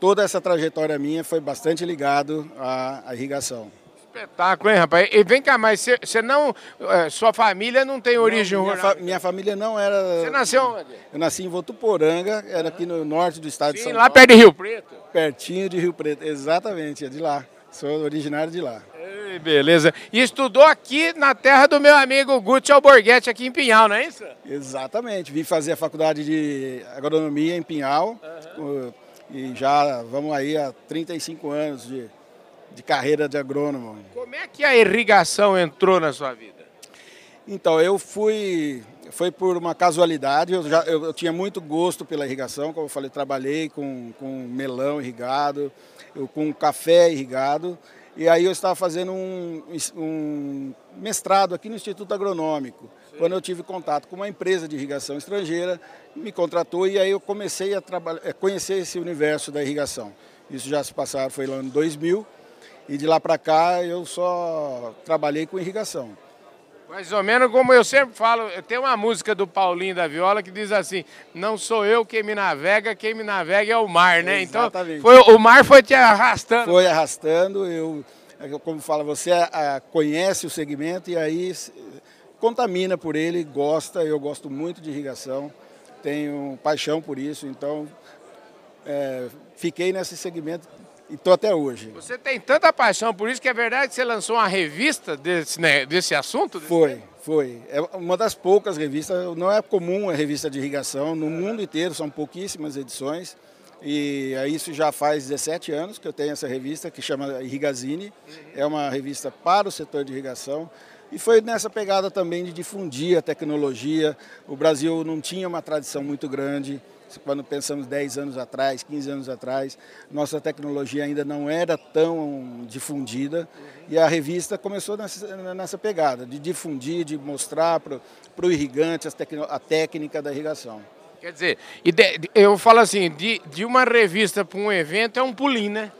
toda essa trajetória minha foi bastante ligado à, à irrigação. Espetáculo, hein, rapaz? E vem cá, mas você não. É, sua família não tem origem não, minha, fa minha, família não era. Você nasceu onde? Eu nasci em Votuporanga, era aqui no norte do estado Sim, de São lá Paulo. lá perto de Rio Preto? Pertinho de Rio Preto, exatamente, é de lá. Sou originário de lá. Ei, beleza. E estudou aqui na terra do meu amigo Gucci Alborguete, aqui em Pinhal, não é isso? Exatamente. Vim fazer a faculdade de agronomia em Pinhal. Uhum. E já vamos aí há 35 anos de, de carreira de agrônomo. Como é que a irrigação entrou na sua vida? Então, eu fui foi por uma casualidade. Eu, já, eu, eu, tinha muito gosto pela irrigação, como eu falei, trabalhei com, com melão irrigado, com café irrigado. E aí eu estava fazendo um, um mestrado aqui no Instituto Agronômico. Sim. Quando eu tive contato com uma empresa de irrigação estrangeira, me contratou e aí eu comecei a a conhecer esse universo da irrigação. Isso já se passaram, foi lá em 2000, e de lá para cá eu só trabalhei com irrigação. Mais ou menos como eu sempre falo, tem uma música do Paulinho da Viola que diz assim: Não sou eu quem me navega, quem me navega é o mar, né? Exatamente. Então, foi, o mar foi te arrastando. Foi arrastando, eu, como fala, você a, conhece o segmento e aí contamina por ele, gosta, eu gosto muito de irrigação, tenho paixão por isso, então é, fiquei nesse segmento e estou até hoje. Você tem tanta paixão por isso que é verdade que você lançou uma revista desse, né, desse assunto? Desse foi, foi. É uma das poucas revistas, não é comum a revista de irrigação, no mundo inteiro são pouquíssimas edições. E isso já faz 17 anos que eu tenho essa revista que chama Irrigazine. É uma revista para o setor de irrigação. E foi nessa pegada também de difundir a tecnologia. O Brasil não tinha uma tradição muito grande quando pensamos 10 anos atrás, 15 anos atrás, nossa tecnologia ainda não era tão difundida e a revista começou nessa, nessa pegada, de difundir, de mostrar para o irrigante a técnica da irrigação. Quer dizer, eu falo assim, de, de uma revista para um evento é um pulinho, né?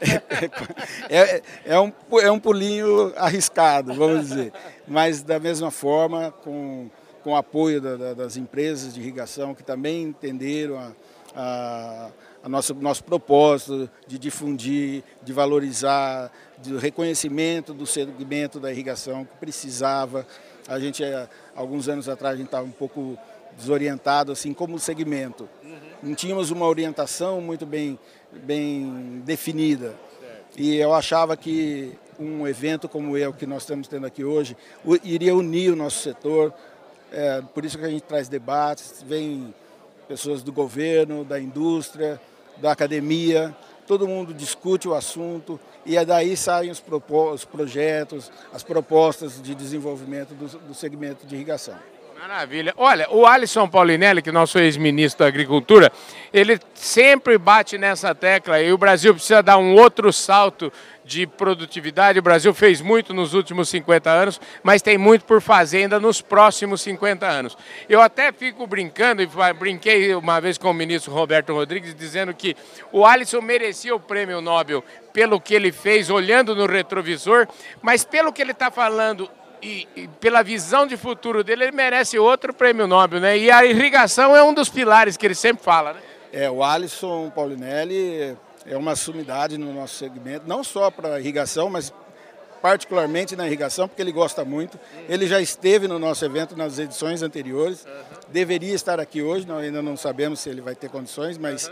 é, é, um, é um pulinho arriscado, vamos dizer. Mas da mesma forma, com com o apoio da, da, das empresas de irrigação que também entenderam a, a, a nosso, nosso propósito de difundir, de valorizar, de reconhecimento do segmento da irrigação que precisava. A gente, eh, alguns anos atrás, a gente estava um pouco desorientado, assim como segmento. Não tínhamos uma orientação muito bem, bem definida. E eu achava que um evento como é o que nós estamos tendo aqui hoje iria unir o nosso setor, é, por isso que a gente traz debates, vem pessoas do governo, da indústria, da academia, todo mundo discute o assunto e é daí saem os, os projetos, as propostas de desenvolvimento do, do segmento de irrigação. Maravilha. Olha, o Alisson Paulinelli, que é nosso ex-ministro da Agricultura, ele sempre bate nessa tecla e o Brasil precisa dar um outro salto de produtividade. O Brasil fez muito nos últimos 50 anos, mas tem muito por fazer ainda nos próximos 50 anos. Eu até fico brincando, e brinquei uma vez com o ministro Roberto Rodrigues, dizendo que o Alisson merecia o prêmio Nobel pelo que ele fez olhando no retrovisor, mas pelo que ele está falando e, pela visão de futuro dele, ele merece outro prêmio Nobel, né? E a irrigação é um dos pilares que ele sempre fala, né? É, o Alisson Paulinelli é uma sumidade no nosso segmento, não só para irrigação, mas particularmente na irrigação, porque ele gosta muito. Ele já esteve no nosso evento nas edições anteriores, deveria estar aqui hoje, nós ainda não sabemos se ele vai ter condições, mas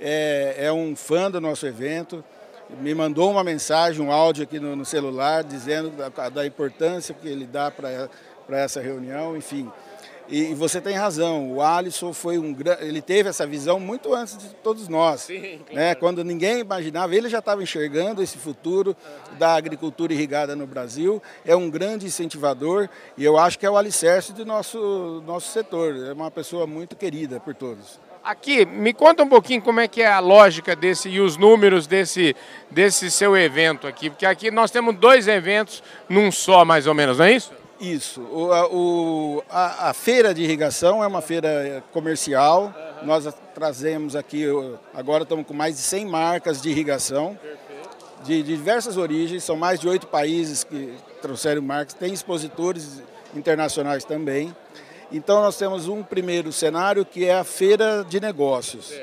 é, é um fã do nosso evento me mandou uma mensagem, um áudio aqui no, no celular, dizendo da, da, importância que ele dá para essa reunião, enfim. E, você tem razão, o Alisson foi um ele teve essa visão muito antes de todos nós. Sim, né? claro. né? Quando ninguém imaginava, ele já estava enxergando esse futuro da agricultura irrigada no Brasil. É um grande incentivador e eu acho que é o alicerce do nosso, nosso setor. É uma pessoa muito querida por todos. Aqui, me conta um pouquinho como é que é a lógica desse e os números desse, desse seu evento aqui, porque aqui nós temos dois eventos num só, mais ou menos, não é isso? Isso. O, a, o, a, a, feira de irrigação é uma feira comercial. Uhum. Nós trazemos aqui, agora estamos com mais de 100 marcas de irrigação, de, de diversas origens, são mais de oito países que trouxeram marcas, tem expositores internacionais também. Então nós temos um primeiro cenário que é a feira de negócios.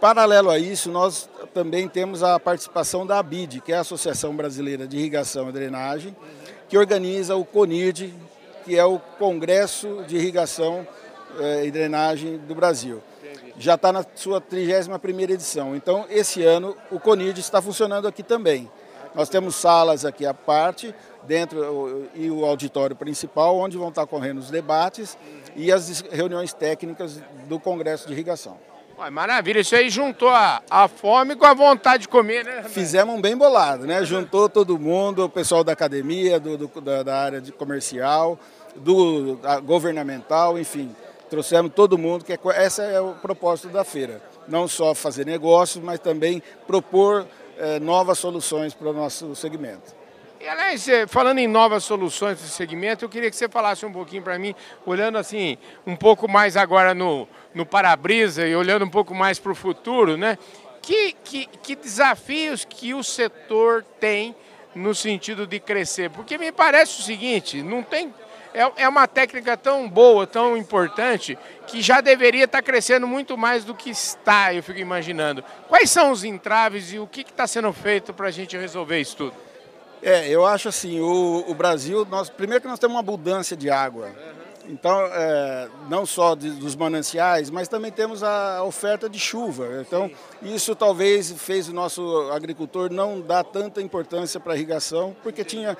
Paralelo a isso, nós também temos a participação da ABID, que é a Associação Brasileira de Irrigação e Drenagem, que organiza o CONIRD, que é o Congresso de Irrigação eh, e Drenagem do Brasil. Já está na sua 31ª edição. Então, esse ano, o CONIRD está funcionando aqui também. Nós temos salas aqui à parte, dentro e o auditório principal, onde vão estar correndo os debates e as reuniões técnicas do Congresso de Irrigação. Ué, maravilha, isso aí juntou a, a fome com a vontade de comer, né? Fizemos um bem bolado, né? Juntou todo mundo, o pessoal da academia, do, do da, da, área de comercial, do governamental, enfim. Trouxemos todo mundo, que é, esse é o propósito da feira. Não só fazer negócios, mas também propor eh, novas soluções para o nosso segmento. E, aliás, falando em novas soluções de segmento, eu queria que você falasse um pouquinho para mim, olhando assim, um pouco mais agora no, no para-brisa e olhando um pouco mais para o futuro, né? Que, que, que desafios que o setor tem no sentido de crescer? Porque me parece o seguinte, não tem é, é uma técnica tão boa, tão importante, que já deveria estar crescendo muito mais do que está, eu fico imaginando. Quais são os entraves e o que está sendo feito para a gente resolver isso tudo? É, eu acho assim, o, o, Brasil, nós, primeiro que nós temos uma abundância de água. Então, é, não só de, dos mananciais, mas também temos a oferta de chuva. Então, isso talvez fez o nosso agricultor não dar tanta importância para a irrigação, porque tinha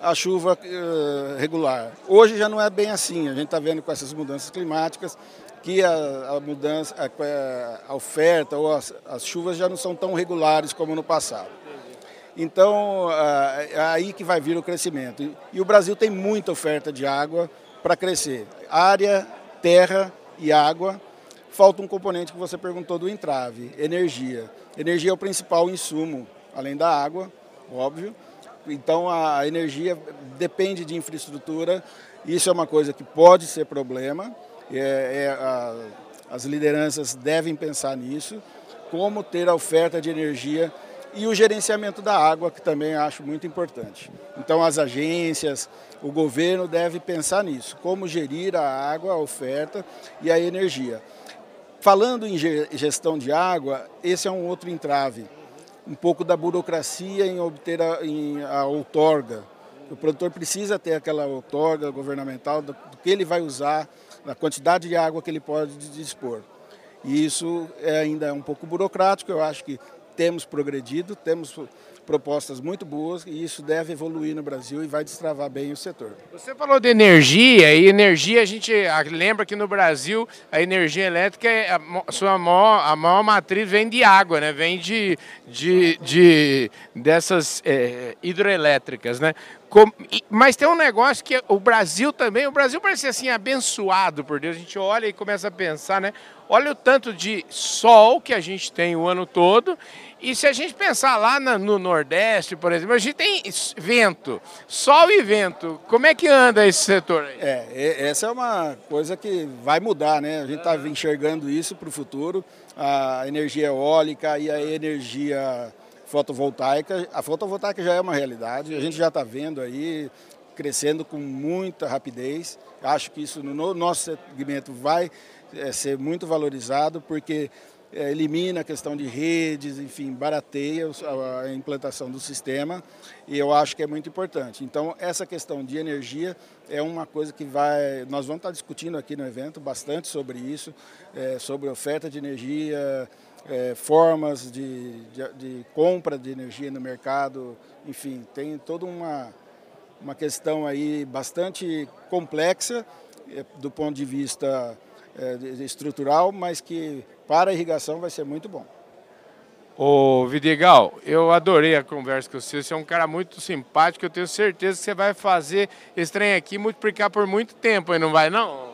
a chuva uh, regular. Hoje já não é bem assim, a gente está vendo com essas mudanças climáticas que a, a mudança, a, a, oferta ou as, as, chuvas já não são tão regulares como no passado. Então, uh, é aí que vai vir o crescimento. E, e o Brasil tem muita oferta de água para crescer. Área, terra e água. Falta um componente que você perguntou do entrave, energia. Energia é o principal insumo, além da água, óbvio então a energia depende de infraestrutura. Isso é uma coisa que pode ser problema. É, é, a, as lideranças devem pensar nisso, como ter a oferta de energia e o gerenciamento da água, que também acho muito importante. Então as agências, o governo deve pensar nisso, como gerir a água, a oferta e a energia. Falando em gestão de água, esse é um outro entrave um pouco da burocracia em obter a, em, a outorga. O produtor precisa ter aquela outorga governamental do, do que ele vai usar, da quantidade de água que ele pode dispor. E isso é ainda um pouco burocrático, eu acho que temos progredido, temos propostas muito boas e isso deve evoluir no Brasil e vai destravar bem o setor. Você falou de energia e energia a gente lembra que no Brasil a energia elétrica é a sua maior, a maior matriz vem de água, né? Vem de, de, de dessas é, hidroelétricas, né? mas tem um negócio que o Brasil também, o Brasil parece assim abençoado por Deus. A gente olha e começa a pensar, né? Olha o tanto de sol que a gente tem o ano todo e se a gente pensar lá no Nordeste, por exemplo, a gente tem vento, sol e vento. Como é que anda esse setor aí? É, essa é uma coisa que vai mudar, né? A gente está enxergando isso para o futuro, a energia eólica e a energia fotovoltaica. A fotovoltaica já é uma realidade, a gente já está vendo aí crescendo com muita rapidez. Acho que isso no nosso segmento vai é, ser muito valorizado, porque é, elimina a questão de redes, enfim, barateia a implantação do sistema e eu acho que é muito importante. Então, essa questão de energia é uma coisa que vai. Nós vamos estar discutindo aqui no evento bastante sobre isso, é, sobre oferta de energia, é, formas de, de, de, compra de energia no mercado, enfim, tem toda uma, uma questão aí bastante complexa é, do ponto de vista estrutural, mas que para a irrigação vai ser muito bom. Ô Vidigal, eu adorei a conversa com você. Você é um cara muito simpático. Eu tenho certeza que você vai fazer esse trem aqui multiplicar por muito tempo, não vai, não?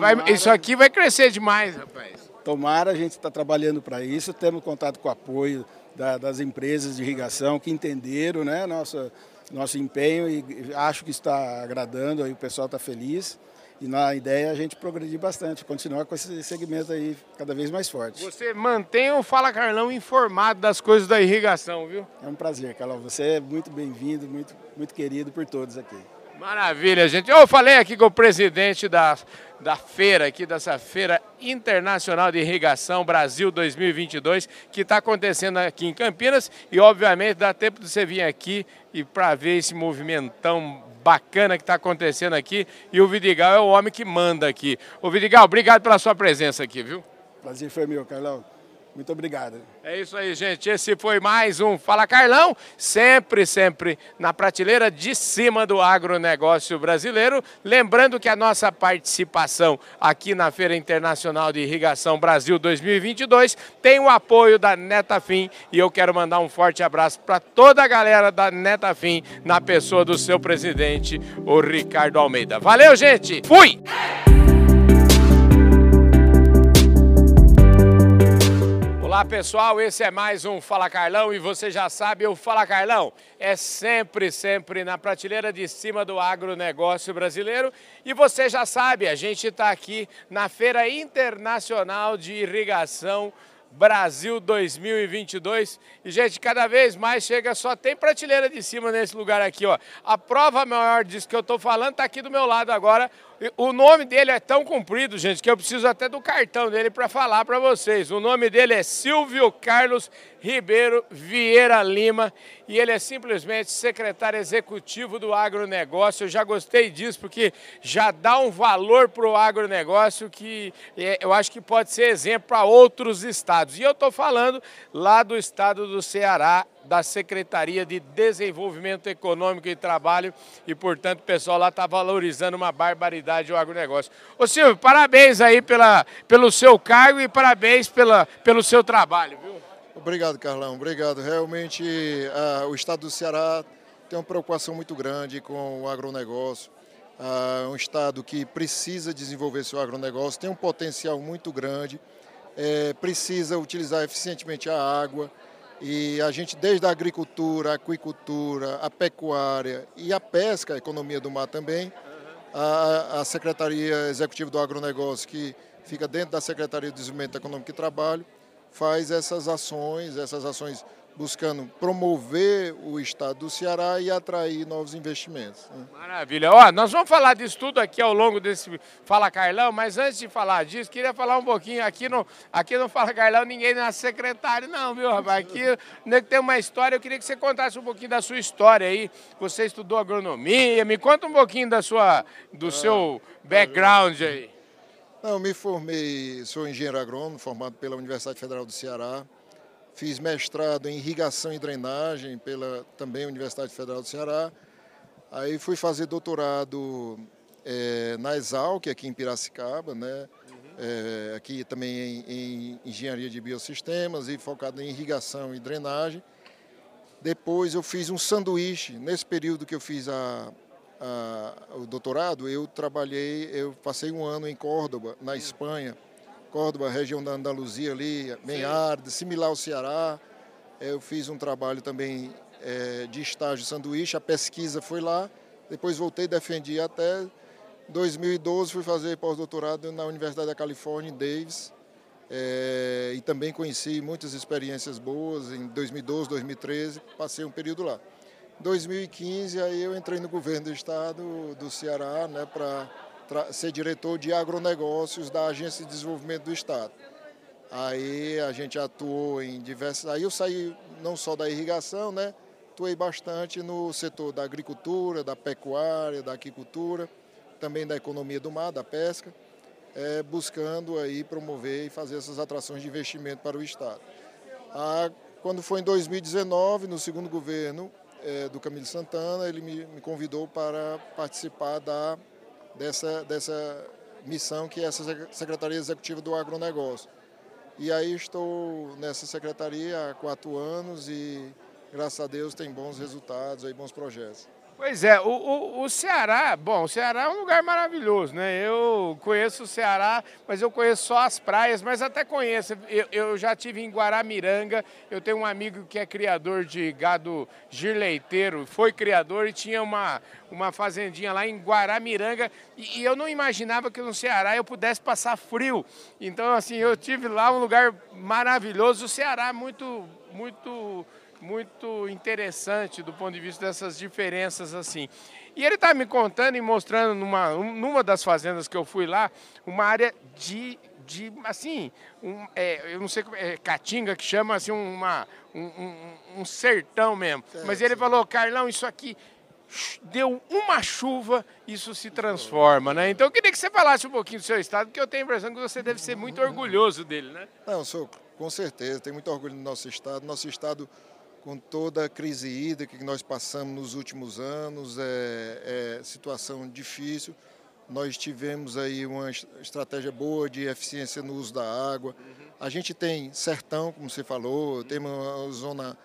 Vai, isso aqui vai crescer demais, rapaz. Tomara, a gente está trabalhando para isso. Temos contato com o apoio da, das empresas de irrigação que entenderam né, nosso, nosso empenho e acho que está agradando, aí o pessoal está feliz. E na ideia é a gente progredir bastante, continuar com esse segmento aí cada vez mais forte. Você mantém o Fala Carlão informado das coisas da irrigação, viu? É um prazer, Carlão. Você é muito bem-vindo, muito, muito querido por todos aqui. Maravilha, gente. Eu falei aqui com o presidente da, da feira, aqui dessa Feira Internacional de Irrigação Brasil 2022, que está acontecendo aqui em Campinas. E, obviamente, dá tempo de você vir aqui e para ver esse movimentão bacana que está acontecendo aqui. E o Vidigal é o homem que manda aqui. O Vidigal, obrigado pela sua presença aqui, viu? Prazer foi meu, Carlão. Muito obrigado. É isso aí, gente. Esse foi mais um Fala Carlão, sempre, sempre na prateleira de cima do agronegócio brasileiro. Lembrando que a nossa participação aqui na Feira Internacional de Irrigação Brasil 2022 tem o apoio da Netafim e eu quero mandar um forte abraço para toda a galera da Netafim na pessoa do seu presidente, o Ricardo Almeida. Valeu, gente. Fui! Olá pessoal, esse é mais um Fala Carlão e você já sabe, o Fala Carlão é sempre, sempre na prateleira de cima do agronegócio brasileiro e você já sabe, a gente está aqui na Feira Internacional de Irrigação Brasil 2022. E, gente, cada vez mais chega, só tem prateleira de cima nesse lugar aqui, ó. A prova maior disso que eu estou falando está aqui do meu lado agora. O nome dele é tão comprido, gente, que eu preciso até do cartão dele para falar para vocês. O nome dele é Silvio Carlos Ribeiro Vieira Lima e ele é simplesmente secretário executivo do agronegócio. Eu já gostei disso porque já dá um valor para o agronegócio que é, eu acho que pode ser exemplo para outros estados. E eu estou falando lá do estado do Ceará, da Secretaria de Desenvolvimento Econômico e Trabalho e, portanto, o pessoal lá está valorizando uma barbaridade o agronegócio. Ô Silvio, parabéns aí pela, pelo seu cargo e parabéns pela, pelo seu trabalho, viu? Obrigado, Carlão. Obrigado. Realmente, o estado do Ceará tem uma preocupação muito grande com o agronegócio. É um estado que precisa desenvolver seu agronegócio, tem um potencial muito grande, é, precisa utilizar eficientemente a água, e a gente, desde a agricultura, a aquicultura, a pecuária e a pesca, a economia do mar também, a, a Secretaria Executiva do Agronegócio, que fica dentro da Secretaria de Desenvolvimento Econômico e Trabalho, faz essas ações, essas ações buscando promover o estado do Ceará e atrair novos investimentos. Né? Maravilha. Ó, nós vamos falar disso tudo aqui ao longo desse Fala Carlão, mas antes de falar disso, queria falar um pouquinho aqui no, aqui no Fala Carlão, ninguém é secretário não, viu, rapaz? Aqui né, tem uma história, eu queria que você contasse um pouquinho da sua história aí. Você estudou agronomia, me conta um pouquinho da sua, do ah, seu background aí. Não, me formei, sou engenheiro agrônomo, formado pela Universidade Federal do Ceará. Fiz mestrado em irrigação e drenagem pela também Universidade Federal do Ceará. Aí fui fazer doutorado é, na Exalc, aqui em Piracicaba, né? É, aqui também em, em, engenharia de biosistemas e focado em irrigação e drenagem. Depois eu fiz um sanduíche. Nesse período que eu fiz a, a, o doutorado, eu trabalhei, eu passei um ano em Córdoba, na Espanha, Córdoba, região da Andaluzia ali, árida, similar ao Ceará. Eu fiz um trabalho também é, de estágio sanduíche, a pesquisa foi lá, depois voltei, defendi até 2012, fui fazer pós-doutorado na Universidade da Califórnia, em Davis, é, e também conheci muitas experiências boas em 2012, 2013, passei um período lá. Em 2015, aí eu entrei no governo do estado do Ceará, né, para ser diretor de agronegócios da Agência de Desenvolvimento do Estado. Aí a gente atuou em diversas. Aí eu saí não só da irrigação, né? Atuei bastante no setor da agricultura, da pecuária, da aquicultura, também da economia do mar, da pesca, é, buscando aí promover e fazer essas atrações de investimento para o Estado. Ah, quando foi em 2019, no segundo governo é, do Camilo Santana, ele me, me convidou para participar da dessa, dessa missão que é essa Secretaria Executiva do Agronegócio. E aí estou nessa secretaria há quatro anos e, graças a Deus, tem bons resultados, aí, bons projetos. Pois é, o, o, o, Ceará, bom, o Ceará é um lugar maravilhoso, né? Eu conheço o Ceará, mas eu conheço só as praias, mas até conheço. Eu, eu já tive em Guaramiranga, eu tenho um amigo que é criador de gado girleiteiro, foi criador e tinha uma, uma fazendinha lá em Guaramiranga e, e eu não imaginava que no Ceará eu pudesse passar frio. Então, assim, eu tive lá um lugar maravilhoso. O Ceará é muito, muito muito interessante do ponto de vista dessas diferenças assim. E ele está me contando e mostrando numa, numa das fazendas que eu fui lá, uma área de, de assim, um, é, eu não sei como é, Caatinga que chama assim, uma, um, um, um sertão mesmo. É, Mas ele sim. falou, Carlão, isso aqui deu uma chuva, isso se transforma, né? Então eu queria que você falasse um pouquinho do seu estado, porque eu tenho a impressão que você deve ser muito orgulhoso dele, né? Não, sou com certeza, tenho muito orgulho do nosso estado. Nosso estado com toda a crise hídrica que nós passamos nos últimos anos, é, é situação difícil. Nós tivemos aí uma estratégia boa de eficiência no uso da água. Uhum. A gente tem sertão, como você falou, tem uma zona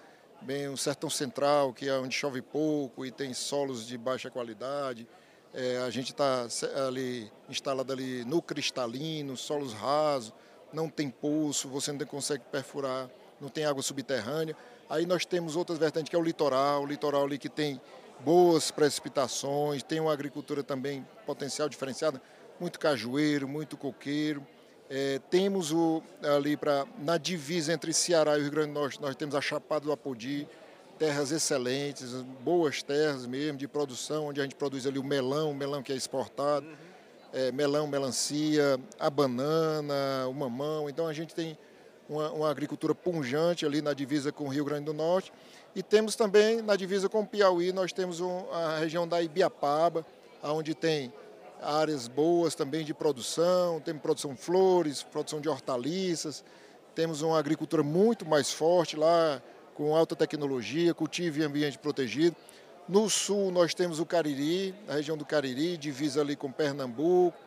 bem um sertão central que é onde chove pouco e tem solos de baixa qualidade. É, a gente está ali instalado ali no cristalino, solos rasos, não tem poço, você não consegue perfurar, não tem água subterrânea. Aí nós temos outras vertentes, que é o litoral, o litoral ali que tem boas precipitações, tem uma agricultura também potencial diferenciada, muito cajueiro, muito coqueiro. É, temos o, ali para na divisa entre Ceará e o Rio Grande do Norte, nós temos a Chapada do Apodi, terras excelentes, boas terras mesmo de produção, onde a gente produz ali o melão, o melão que é exportado, uhum. é, melão, melancia, a banana, o mamão. Então a gente tem uma, uma, agricultura punjante ali na divisa com o Rio Grande do Norte. E temos também na divisa com o Piauí, nós temos um, a região da Ibiapaba, onde tem áreas boas também de produção, temos produção de flores, produção de hortaliças, temos uma agricultura muito mais forte lá, com alta tecnologia, cultivo em ambiente protegido. No sul nós temos o Cariri, a região do Cariri, divisa ali com Pernambuco,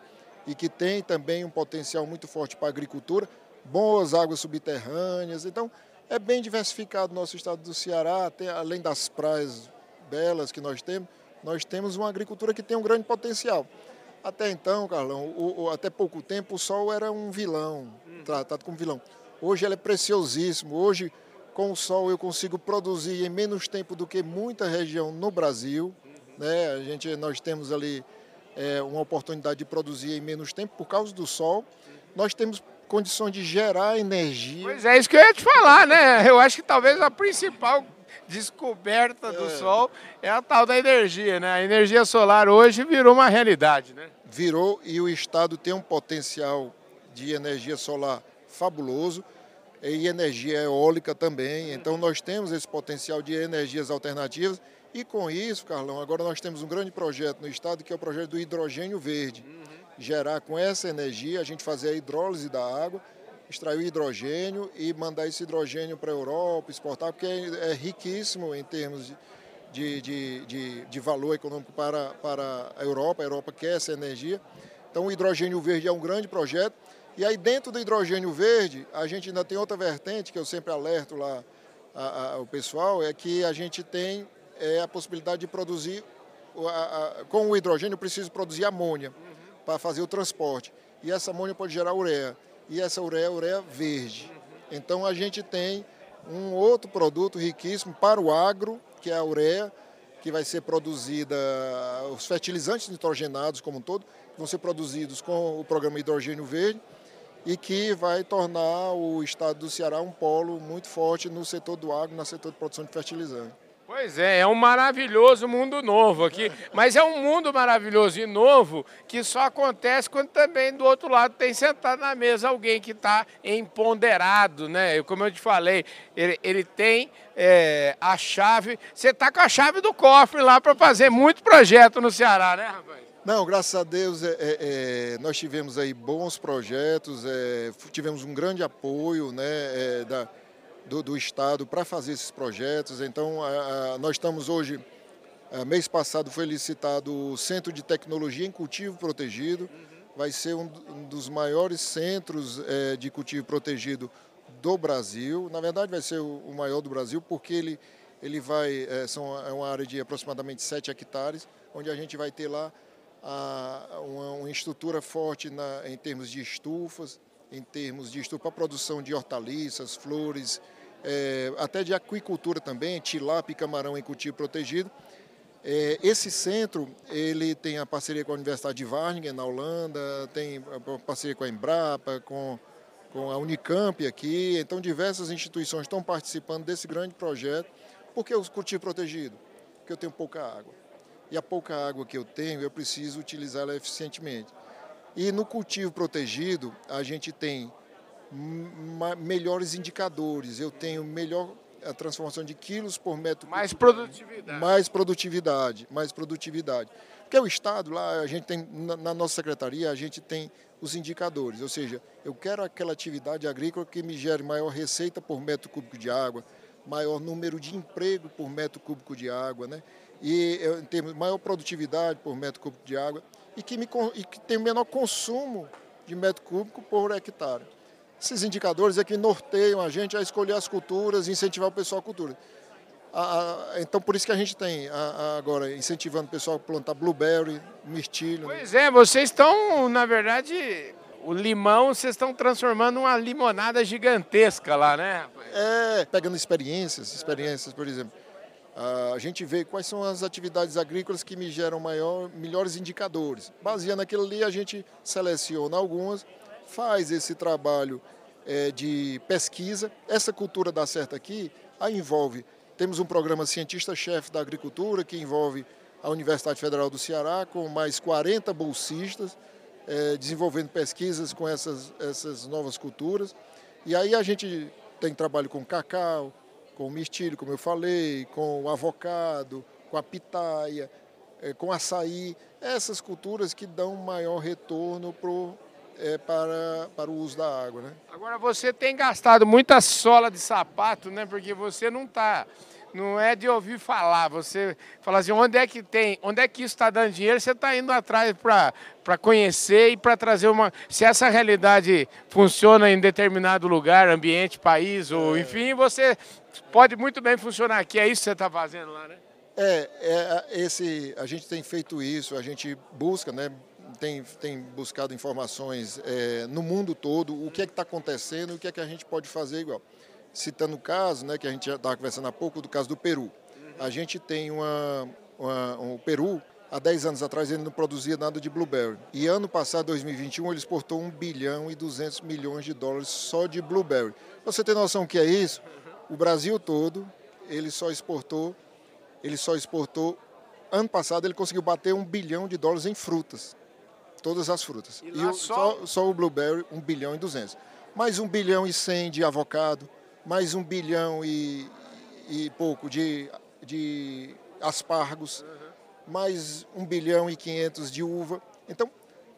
e que tem também um potencial muito forte para a agricultura, boas águas subterrâneas. Então, é bem diversificado o nosso estado do Ceará, além das praias belas que nós temos, nós temos uma agricultura que tem um grande potencial. Até então, Carlão, o, o, até pouco tempo, o sol era um vilão, tratado como vilão. Hoje ele é preciosíssimo. Hoje, com o sol, eu consigo produzir em menos tempo do que muita região no Brasil. Né? A gente, nós temos ali é, uma oportunidade de produzir em menos tempo por causa do sol. Nós temos condições de gerar energia. Pois é, isso que eu ia te falar, né? Eu acho que talvez a principal descoberta do é. Sol é a tal da energia, né? A energia solar hoje virou uma realidade, né? Virou e o Estado tem um potencial de energia solar fabuloso e energia eólica também. Então nós temos esse potencial de energias alternativas e com isso, Carlão, agora nós temos um grande projeto no estado que é o projeto do hidrogênio verde. Uhum. Gerar com essa energia, a gente fazer a hidrólise da água extrair o hidrogênio e mandar esse hidrogênio para a Europa, exportar, porque é, é riquíssimo em termos de, de, de, de, valor econômico para, para a Europa. A Europa quer essa energia. Então, o hidrogênio verde é um grande projeto. E aí, dentro do hidrogênio verde, a gente ainda tem outra vertente que eu sempre alerto lá a, a, o pessoal, é que a gente tem é, a possibilidade de produzir, a, com o hidrogênio, preciso produzir amônia. Para fazer o transporte. E essa amônia pode gerar ureia e essa ureia é ureia verde. Então a gente tem um outro produto riquíssimo para o agro, que é a ureia, que vai ser produzida, os fertilizantes nitrogenados como um todo, vão ser produzidos com o programa Hidrogênio Verde e que vai tornar o estado do Ceará um polo muito forte no setor do agro, no setor de produção de fertilizante. Pois é, é um maravilhoso mundo novo aqui. Mas é um mundo maravilhoso e novo que só acontece quando também do outro lado tem sentado na mesa alguém que está empoderado, né? Como eu te falei, ele, ele tem é, a chave. Você está com a chave do cofre lá para fazer muito projeto no Ceará, né, rapaz? Não, graças a Deus é, é, é nós tivemos aí bons projetos, é, tivemos um grande apoio né, é, da do, do Estado para fazer esses projetos. Então, a, a, nós estamos hoje, a, mês passado foi licitado o Centro de Tecnologia em Cultivo Protegido, vai ser um, um dos maiores centros é, de cultivo protegido do Brasil. Na verdade, vai ser o, o maior do Brasil, porque ele, ele vai, é, são, é uma área de aproximadamente 7 hectares, onde a gente vai ter lá uma, uma estrutura forte na, em termos de estufas, em termos de estufa para produção de hortaliças, flores, é, até de aquicultura também, tilápia camarão em cultivo protegido. É, esse centro ele tem a parceria com a Universidade de Wageningen, na Holanda, tem a parceria com a Embrapa, com, com a Unicamp aqui. Então, diversas instituições estão participando desse grande projeto. Por que o cultivo protegido? Porque eu tenho pouca água. E a pouca água que eu tenho, eu preciso utilizá-la eficientemente. E no cultivo protegido, a gente tem melhores indicadores, eu tenho melhor a transformação de quilos por metro mais produtividade. Mais produtividade mais produtividade. Porque o estado lá a gente tem na, nossa secretaria a gente tem os indicadores. Ou seja eu quero aquela atividade agrícola que me gere maior receita por metro cúbico de água maior número de emprego por metro cúbico de água né? E em termos maior produtividade por metro cúbico de água e que me e que tem menor consumo de metro cúbico por hectare esses indicadores é que norteiam a gente a escolher as culturas e incentivar o pessoal a cultura. A, a, então, por isso que a gente tem a, agora incentivando o pessoal a plantar blueberry, mirtilho. Pois é, vocês estão, na verdade, o limão vocês estão transformando uma limonada gigantesca lá, né? É, pegando experiências, experiências, por exemplo. A gente vê quais são as atividades agrícolas que me geram maior, melhores indicadores. Baseando naquilo ali, a gente seleciona algumas faz esse trabalho é, de pesquisa. Essa cultura dá certo aqui, a envolve. Temos um programa cientista-chefe da agricultura que envolve a Universidade Federal do Ceará com mais 40 bolsistas é, desenvolvendo pesquisas com essas, essas novas culturas. E aí a gente tem trabalho com cacau, com o mirtilho, como eu falei, com o avocado, com a pitaia, é, com açaí, essas culturas que dão maior retorno pro, é, para, para o uso da água. Né? Agora você tem gastado muita sola de sapato, né? Porque você não está não é de ouvir falar. Você fala assim, onde é que tem, onde é que isso está dando dinheiro, você está indo atrás para conhecer e para trazer uma. Se essa realidade funciona em determinado lugar, ambiente, país, ou é. enfim, você pode muito bem funcionar aqui. É isso que você está fazendo lá, né? É, é, esse, a gente tem feito isso, a gente busca, né? Tem, tem buscado informações é, no mundo todo, o que é que está acontecendo, o que é que a gente pode fazer igual citando o caso, né, que a gente já estava conversando há pouco, do caso do Peru. A gente tem uma, uma, um Peru, há 10 anos atrás ele não produzia nada de blueberry. E ano passado, 2021, ele exportou 1 bilhão e 200 milhões de dólares só de blueberry. Você tem noção o que é isso? O Brasil todo, ele só exportou, ele só exportou, ano passado ele conseguiu bater 1 bilhão de dólares em frutas. Todas as frutas. E, e o, só... Só, só o blueberry, 1 bilhão e 200. Mais 1 bilhão e 100 de avocado, mais um bilhão e, e pouco de, de aspargos, uhum. mais um bilhão e quinhentos de uva. Então,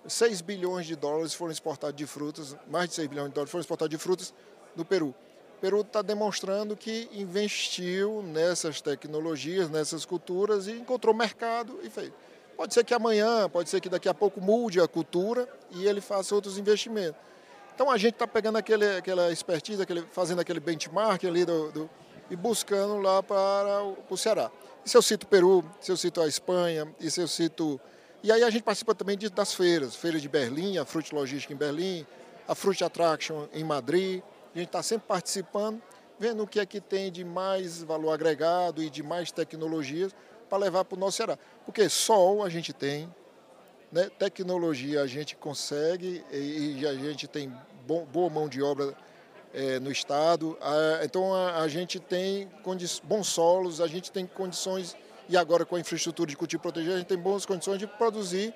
6 bilhões de dólares foram exportados de frutas, mais de 6 bilhões de dólares foram exportados de frutas do Peru. O Peru está demonstrando que investiu nessas tecnologias, nessas culturas e encontrou mercado e fez. Pode ser que amanhã, pode ser que daqui a pouco mude a cultura e ele faça outros investimentos. Então a gente está pegando aquele, aquela expertise, aquele, fazendo aquele benchmark ali do, do, e buscando lá para o, para o Ceará. E se eu cito o Peru, se eu cito a Espanha, e se eu cito. E aí a gente participa também de, das feiras, feira de Berlim, a Fruit Logística em Berlim, a Fruit Attraction em Madrid. A gente está sempre participando, vendo o que é que tem de mais valor agregado e de mais tecnologias para levar para o nosso Ceará. Porque sol a gente tem, né? Tecnologia a gente consegue e, e a gente tem bom, boa mão de obra é, no estado. A, então a, a, gente tem bons solos, a gente tem condições, e agora com a infraestrutura de cultivo protegido, a gente tem boas condições de produzir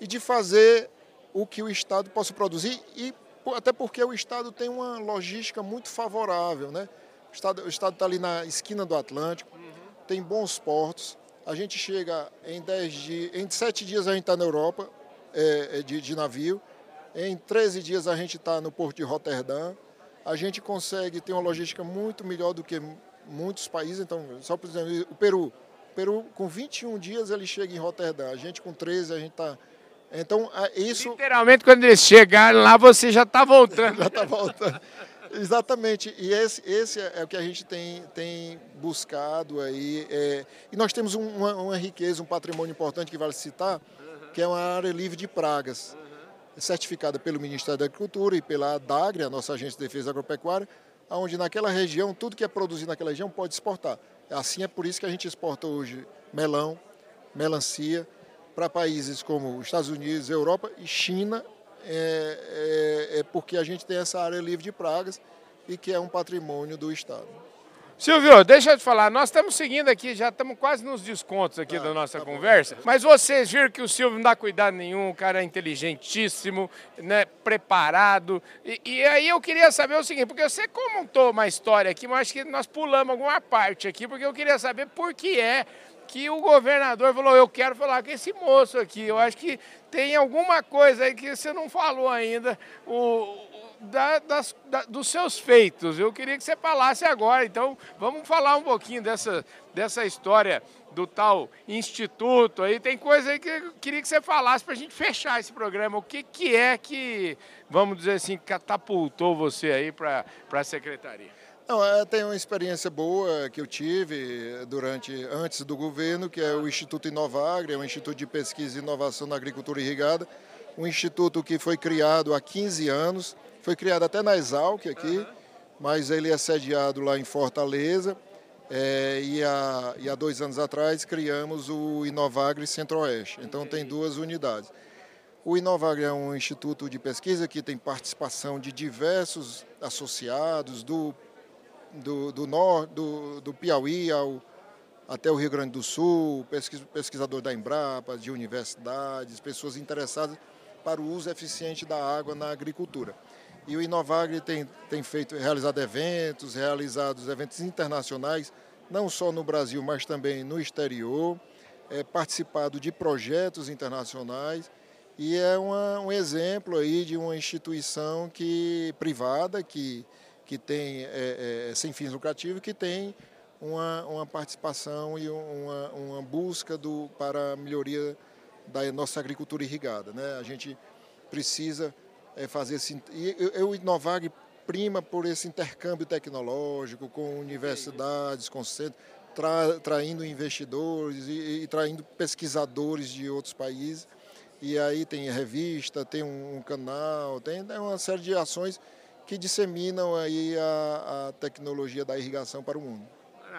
e de fazer o que o estado possa produzir e até porque o estado tem uma logística muito favorável, né? O estado está ali na esquina do Atlântico, uhum. tem bons portos, a gente chega em 10 dias, em 7 dias a gente está na Europa é, é, de, de, navio, em 13 dias a gente está no porto de Roterdã. A gente consegue ter uma logística muito melhor do que muitos países. Então, só por exemplo, o Peru. O Peru, com 21 dias, ele chega em Roterdã. A gente, com 13, a gente está. Então, isso. Literalmente, quando eles chegarem lá, você já está voltando. já está voltando. Exatamente, e esse, esse é o que a gente tem, tem buscado aí. É, e nós temos uma, uma, riqueza, um patrimônio importante que vale citar, que é uma área livre de pragas, certificada pelo Ministério da Agricultura e pela DAGRE, a nossa agência de defesa agropecuária, onde naquela região, tudo que é produzido naquela região pode exportar. Assim é por isso que a gente exporta hoje melão, melancia, para países como Estados Unidos, Europa e China é, é, é porque a gente tem essa área livre de pragas e que é um patrimônio do Estado. Silvio, deixa eu te falar, nós estamos seguindo aqui, já estamos quase nos descontos aqui tá, da nossa tá conversa, mas vocês viram que o Silvio não dá cuidado nenhum, o cara é inteligentíssimo, né, preparado, e, e, aí eu queria saber o seguinte, porque você contou uma história aqui, mas acho que nós pulamos alguma parte aqui, porque eu queria saber por que é que o governador falou, eu quero falar com esse moço aqui. Eu acho que tem alguma coisa aí que você não falou ainda o, da, das, da, dos seus feitos. Eu queria que você falasse agora. Então, vamos falar um pouquinho dessa, dessa história do tal instituto aí. Tem coisa aí que eu queria que você falasse para a gente fechar esse programa. O que, que é que, vamos dizer assim, catapultou você aí para a secretaria? Não, tem uma experiência boa que eu tive durante antes do governo, que é o Instituto Inovagre, é um instituto de pesquisa e inovação na agricultura irrigada, um instituto que foi criado há 15 anos, foi criado até na Exalc aqui, uhum. mas ele é sediado lá em Fortaleza, é, e, há, e há dois anos atrás criamos o Inovagre Centro-Oeste, então tem duas unidades. O Inovagre é um instituto de pesquisa que tem participação de diversos associados do, do, do, norte, do, do Piauí ao, até o Rio Grande do Sul, pesquisador da Embrapa, de universidades, pessoas interessadas para o uso eficiente da água na agricultura. E o Inovagre tem, tem feito, realizado eventos, realizados eventos internacionais, não só no Brasil, mas também no exterior, é, participado de projetos internacionais e é uma, um exemplo aí de uma instituição que privada que, que tem é, é, sem fins lucrativos que tem uma, uma participação e uma, uma busca do, para a melhoria da nossa agricultura irrigada. Né? A gente precisa é, fazer esse. E eu, Inovag prima por esse intercâmbio tecnológico com universidades, com centros, tra, traindo investidores e, e traindo pesquisadores de outros países. E aí tem revista, tem um, um canal, tem né, uma série de ações que disseminam aí a, a tecnologia da irrigação para o mundo.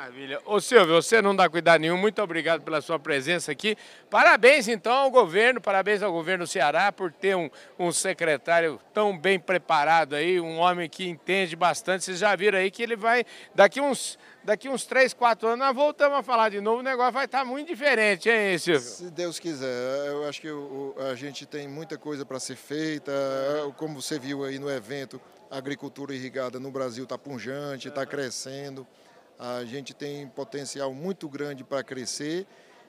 Maravilha. Ô Silvio, você não dá cuidado nenhum, muito obrigado pela sua presença aqui. Parabéns então ao governo, parabéns ao governo do Ceará por ter um, um secretário tão bem preparado aí, um homem que entende bastante. Vocês já viram aí que ele vai, daqui uns, daqui uns 3, 4 anos, nós voltamos a falar de novo, o negócio vai estar muito diferente, hein, Silvio? Se Deus quiser. Eu acho que o, a gente tem muita coisa para ser feita, como você viu aí no evento, a agricultura irrigada no Brasil está punjante, está crescendo. A gente tem potencial muito grande para crescer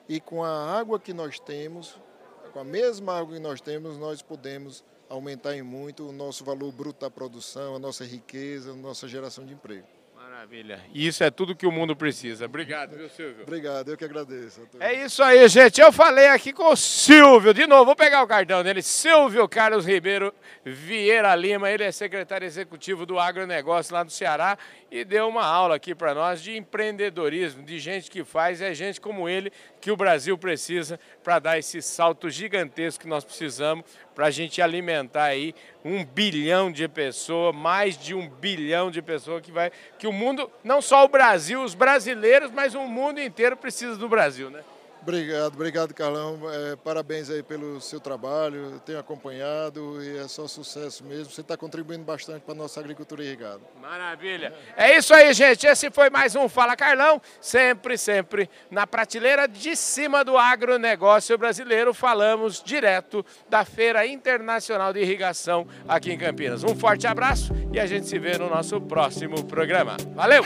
e com a água que nós temos, com a mesma água que nós temos, nós podemos aumentar em muito o nosso valor bruto da produção, a nossa riqueza, a nossa geração de emprego. Maravilha. E isso é tudo que o mundo precisa. Obrigado, viu, Silvio? Obrigado, eu que agradeço. É isso aí, gente. Eu falei aqui com o Silvio. De novo, vou pegar o cartão dele. Silvio Carlos Ribeiro Vieira Lima. Ele é secretário executivo do agronegócio lá do Ceará e deu uma aula aqui para nós de empreendedorismo, de gente que faz. É gente como ele que o Brasil precisa para dar esse salto gigantesco que nós precisamos para a gente alimentar aí um bilhão de pessoas, mais de um bilhão de pessoas que vai, que o mundo, não só o Brasil, os brasileiros, mas o mundo inteiro precisa do Brasil, né? Obrigado, obrigado Carlão. É, parabéns aí pelo seu trabalho, tenho acompanhado e é só sucesso mesmo. Você está contribuindo bastante para a nossa agricultura irrigada. Maravilha. É isso aí, gente. Esse foi mais um Fala Carlão, sempre, sempre na prateleira de cima do agronegócio brasileiro. Falamos direto da Feira Internacional de Irrigação aqui em Campinas. Um forte abraço e a gente se vê no nosso próximo programa. Valeu!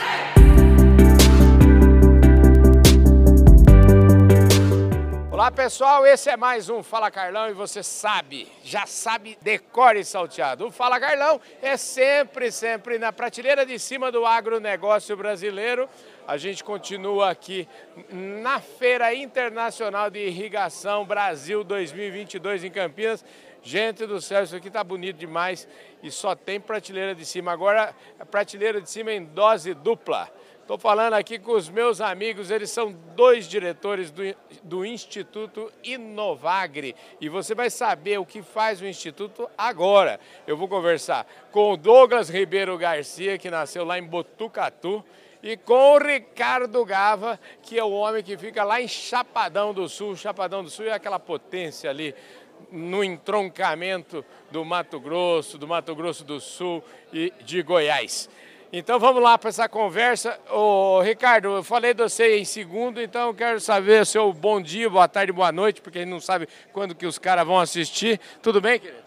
Olá pessoal, esse é mais um Fala Carlão e você sabe, já sabe, decore salteado. O Fala Carlão é sempre, sempre na prateleira de cima do agronegócio brasileiro. A gente continua aqui na Feira Internacional de Irrigação Brasil 2022 em Campinas. Gente do céu, isso aqui tá bonito demais e só tem prateleira de cima. Agora, prateleira de cima em dose dupla. Estou falando aqui com os meus amigos, eles são dois diretores do, do Instituto Inovagre e você vai saber o que faz o Instituto agora. Eu vou conversar com o Douglas Ribeiro Garcia, que nasceu lá em Botucatu, e com o Ricardo Gava, que é o homem que fica lá em Chapadão do Sul. Chapadão do Sul é aquela potência ali no entroncamento do Mato Grosso, do Mato Grosso do Sul e de Goiás. Então vamos lá para essa conversa. Ô, Ricardo, eu falei de você em segundo, então eu quero saber o seu bom dia, boa tarde, boa noite, porque a gente não sabe quando que os caras vão assistir. Tudo bem, querido?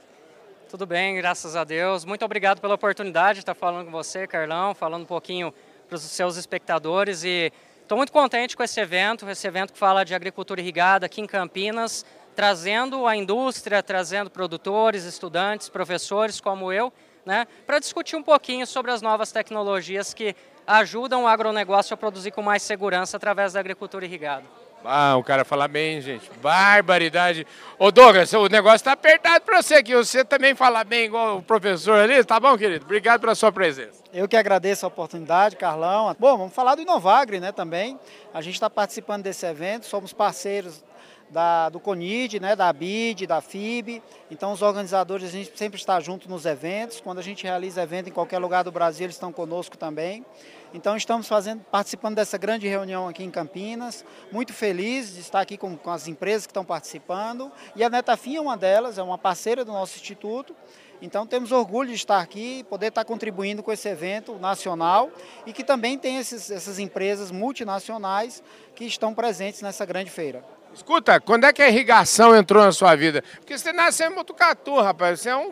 Tudo bem, graças a Deus. Muito obrigado pela oportunidade de estar falando com você, Carlão, falando um pouquinho para os seus espectadores e estou muito contente com esse evento, esse evento que fala de agricultura irrigada aqui em Campinas, trazendo a indústria, trazendo produtores, estudantes, professores como eu, né, para discutir um pouquinho sobre as novas tecnologias que ajudam o agronegócio a produzir com mais segurança através da agricultura irrigada. Ah, o cara fala bem, gente. Barbaridade. Ô Douglas, o negócio está apertado para você aqui. Você também fala bem igual o professor ali. Tá bom, querido? Obrigado pela sua presença. Eu que agradeço a oportunidade, Carlão. Bom, vamos falar do Inovagre, né, também. A gente está participando desse evento, somos parceiros da, do CONID, né, da BID, da FIB. Então, os organizadores, a gente sempre está junto nos eventos. Quando a gente realiza evento em qualquer lugar do Brasil, eles estão conosco também. Então estamos fazendo, participando dessa grande reunião aqui em Campinas, muito feliz de estar aqui com, com as empresas que estão participando. E a Netafim é uma delas, é uma parceira do nosso instituto. Então temos orgulho de estar aqui, poder estar contribuindo com esse evento nacional e que também tem esses, essas empresas multinacionais que estão presentes nessa grande feira. Escuta, quando é que a irrigação entrou na sua vida? Porque você nasceu em Botucatu, rapaz. Você é um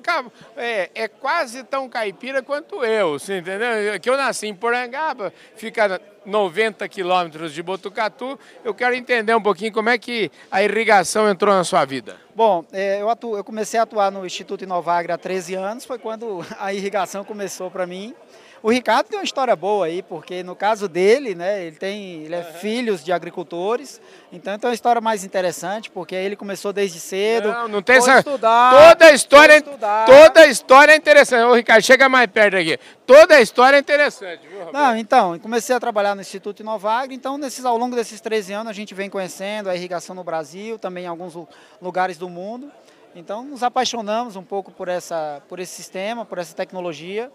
é, é quase tão caipira quanto eu, você entendeu? Que eu nasci em Porangaba, fica 90 quilômetros de Botucatu. Eu quero entender um pouquinho como é que a irrigação entrou na sua vida. Bom, é, eu, atuo, eu comecei a atuar no Instituto Inovagre há 13 anos, foi quando a irrigação começou para mim. O Ricardo tem uma história boa aí, porque no caso dele, né, ele tem, ele é uhum. filhos de agricultores, então tem uma história mais interessante, porque ele começou desde cedo. Não, não tem essa. Estudar, toda a história, estudar. toda a história é interessante. Ô, Ricardo, chega mais perto aqui. Toda a história é interessante, viu, Roberto? Não, então, comecei a trabalhar no Instituto Inovagre, então nesses, ao longo desses 13 anos a gente vem conhecendo a irrigação no Brasil, também em alguns lugares do mundo. Então nos apaixonamos um pouco por, essa, por esse sistema, por essa tecnologia.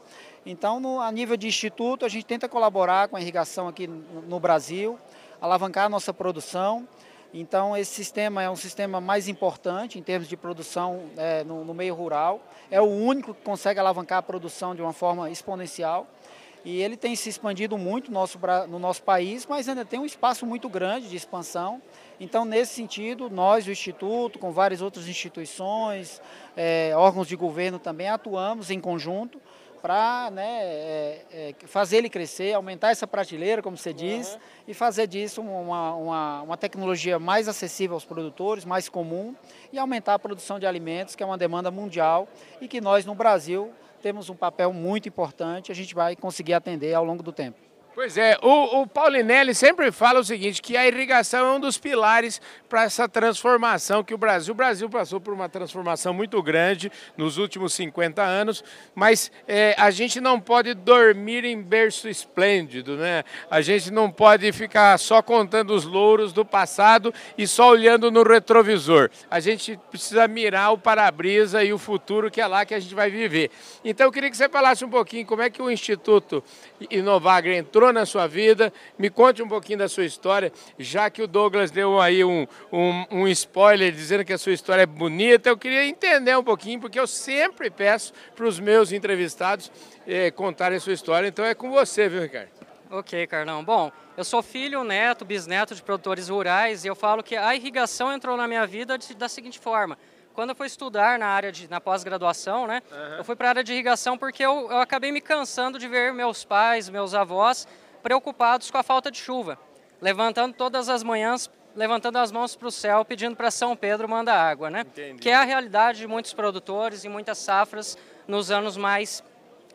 Então, no, a nível de instituto, a gente tenta colaborar com a irrigação aqui no, no Brasil, alavancar a nossa produção. Então, esse sistema é um sistema mais importante em termos de produção é, no, no, meio rural. É o único que consegue alavancar a produção de uma forma exponencial. E ele tem se expandido muito no nosso, no nosso país, mas ainda tem um espaço muito grande de expansão. Então, nesse sentido, nós, o Instituto, com várias outras instituições, é, órgãos de governo também, atuamos em conjunto para né, é, é, fazer ele crescer, aumentar essa prateleira, como você diz, uhum. e fazer disso uma, uma, uma, tecnologia mais acessível aos produtores, mais comum, e aumentar a produção de alimentos, que é uma demanda mundial e que nós, no Brasil, temos um papel muito importante, a gente vai conseguir atender ao longo do tempo. Pois é, o, o Paulinelli sempre fala o seguinte, que a irrigação é um dos pilares para essa transformação que o Brasil, o Brasil passou por uma transformação muito grande nos últimos 50 anos, mas é, a gente não pode dormir em berço esplêndido, né? A gente não pode ficar só contando os louros do passado e só olhando no retrovisor. A gente precisa mirar o para-brisa e o futuro que é lá que a gente vai viver. Então eu queria que você falasse um pouquinho como é que o Instituto Inovagre entrou entrou na sua vida. Me conte um pouquinho da sua história, já que o Douglas deu aí um, um, um spoiler dizendo que a sua história é bonita. Eu queria entender um pouquinho, porque eu sempre peço para os meus entrevistados eh, contarem a sua história. Então é com você, viu, Ricardo? Ok, Carlão. Bom, eu sou filho, neto, bisneto de produtores rurais e eu falo que a irrigação entrou na minha vida da seguinte forma quando eu fui estudar na área de na pós-graduação, né, uhum. eu fui para a área de irrigação porque eu, eu acabei me cansando de ver meus pais, meus avós preocupados com a falta de chuva, levantando todas as manhãs, levantando as mãos para o céu, pedindo para São Pedro mandar água, né? Entendi. Que é a realidade de muitos produtores e muitas safras nos anos mais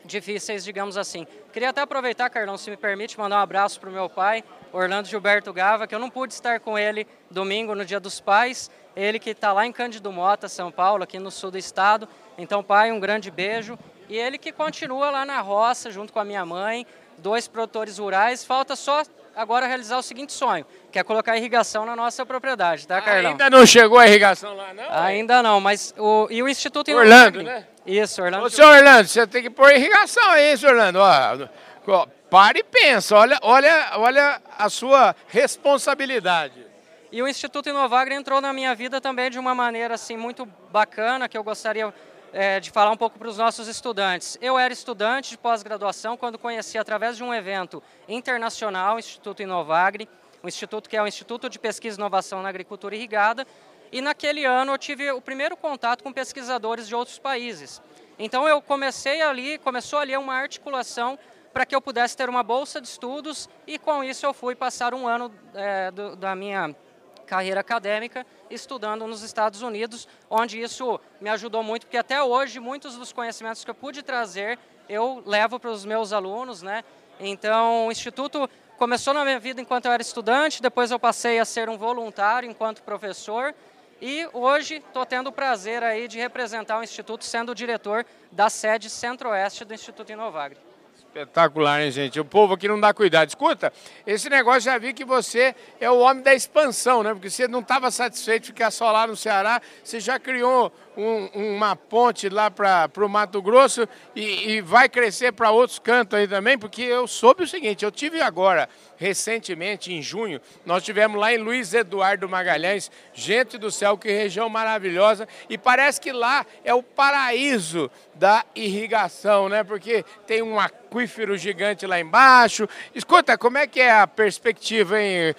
difíceis, digamos assim. Queria até aproveitar, Carlão, se me permite, mandar um abraço para o meu pai, Orlando Gilberto Gava, que eu não pude estar com ele domingo no Dia dos Pais, ele que está lá em Cândido Mota, São Paulo, aqui no sul do estado. Então, pai, um grande beijo. E ele que continua lá na roça, junto com a minha mãe, dois produtores rurais. Falta só agora realizar o seguinte sonho, que é colocar irrigação na nossa propriedade, tá, Carlão? Ainda não chegou a irrigação lá, não? Ainda não, mas o, e o Instituto Orlando, né? Isso, Orlando. Ô, senhor Orlando, você tem que pôr irrigação aí, senhor Orlando. Ó, pare e pensa, olha, olha, olha a sua responsabilidade. E o Instituto Inovagre entrou na minha vida também de uma maneira assim muito bacana, que eu gostaria é, de falar um pouco para os nossos estudantes. Eu era estudante de pós-graduação quando conheci através de um evento internacional o Instituto Inovagre, um instituto que é o Instituto de Pesquisa e Inovação na Agricultura Irrigada, e naquele ano eu tive o primeiro contato com pesquisadores de outros países. Então eu comecei ali, começou ali uma articulação para que eu pudesse ter uma bolsa de estudos e com isso eu fui passar um ano é, do, da minha carreira acadêmica estudando nos Estados Unidos, onde isso me ajudou muito, porque até hoje muitos dos conhecimentos que eu pude trazer eu levo para os meus alunos, né? Então, o instituto começou na minha vida enquanto eu era estudante, depois eu passei a ser um voluntário enquanto professor e hoje estou tendo o prazer aí de representar o instituto sendo o diretor da sede centro-oeste do Instituto Inovagre. Espetacular, hein, gente? O povo aqui não dá cuidado. Escuta, esse negócio já vi que você é o homem da expansão, né? Porque você não estava satisfeito de ficar só lá no Ceará, você já criou um, uma ponte lá para o Mato Grosso e, e vai crescer para outros cantos aí também, porque eu soube o seguinte, eu tive agora, recentemente, em junho, nós tivemos lá em Luiz Eduardo Magalhães, gente do céu, que região maravilhosa, e parece que lá é o paraíso da irrigação, né? Porque tem um aquífero gigante lá embaixo. Escuta, como é que é a perspectiva, hein?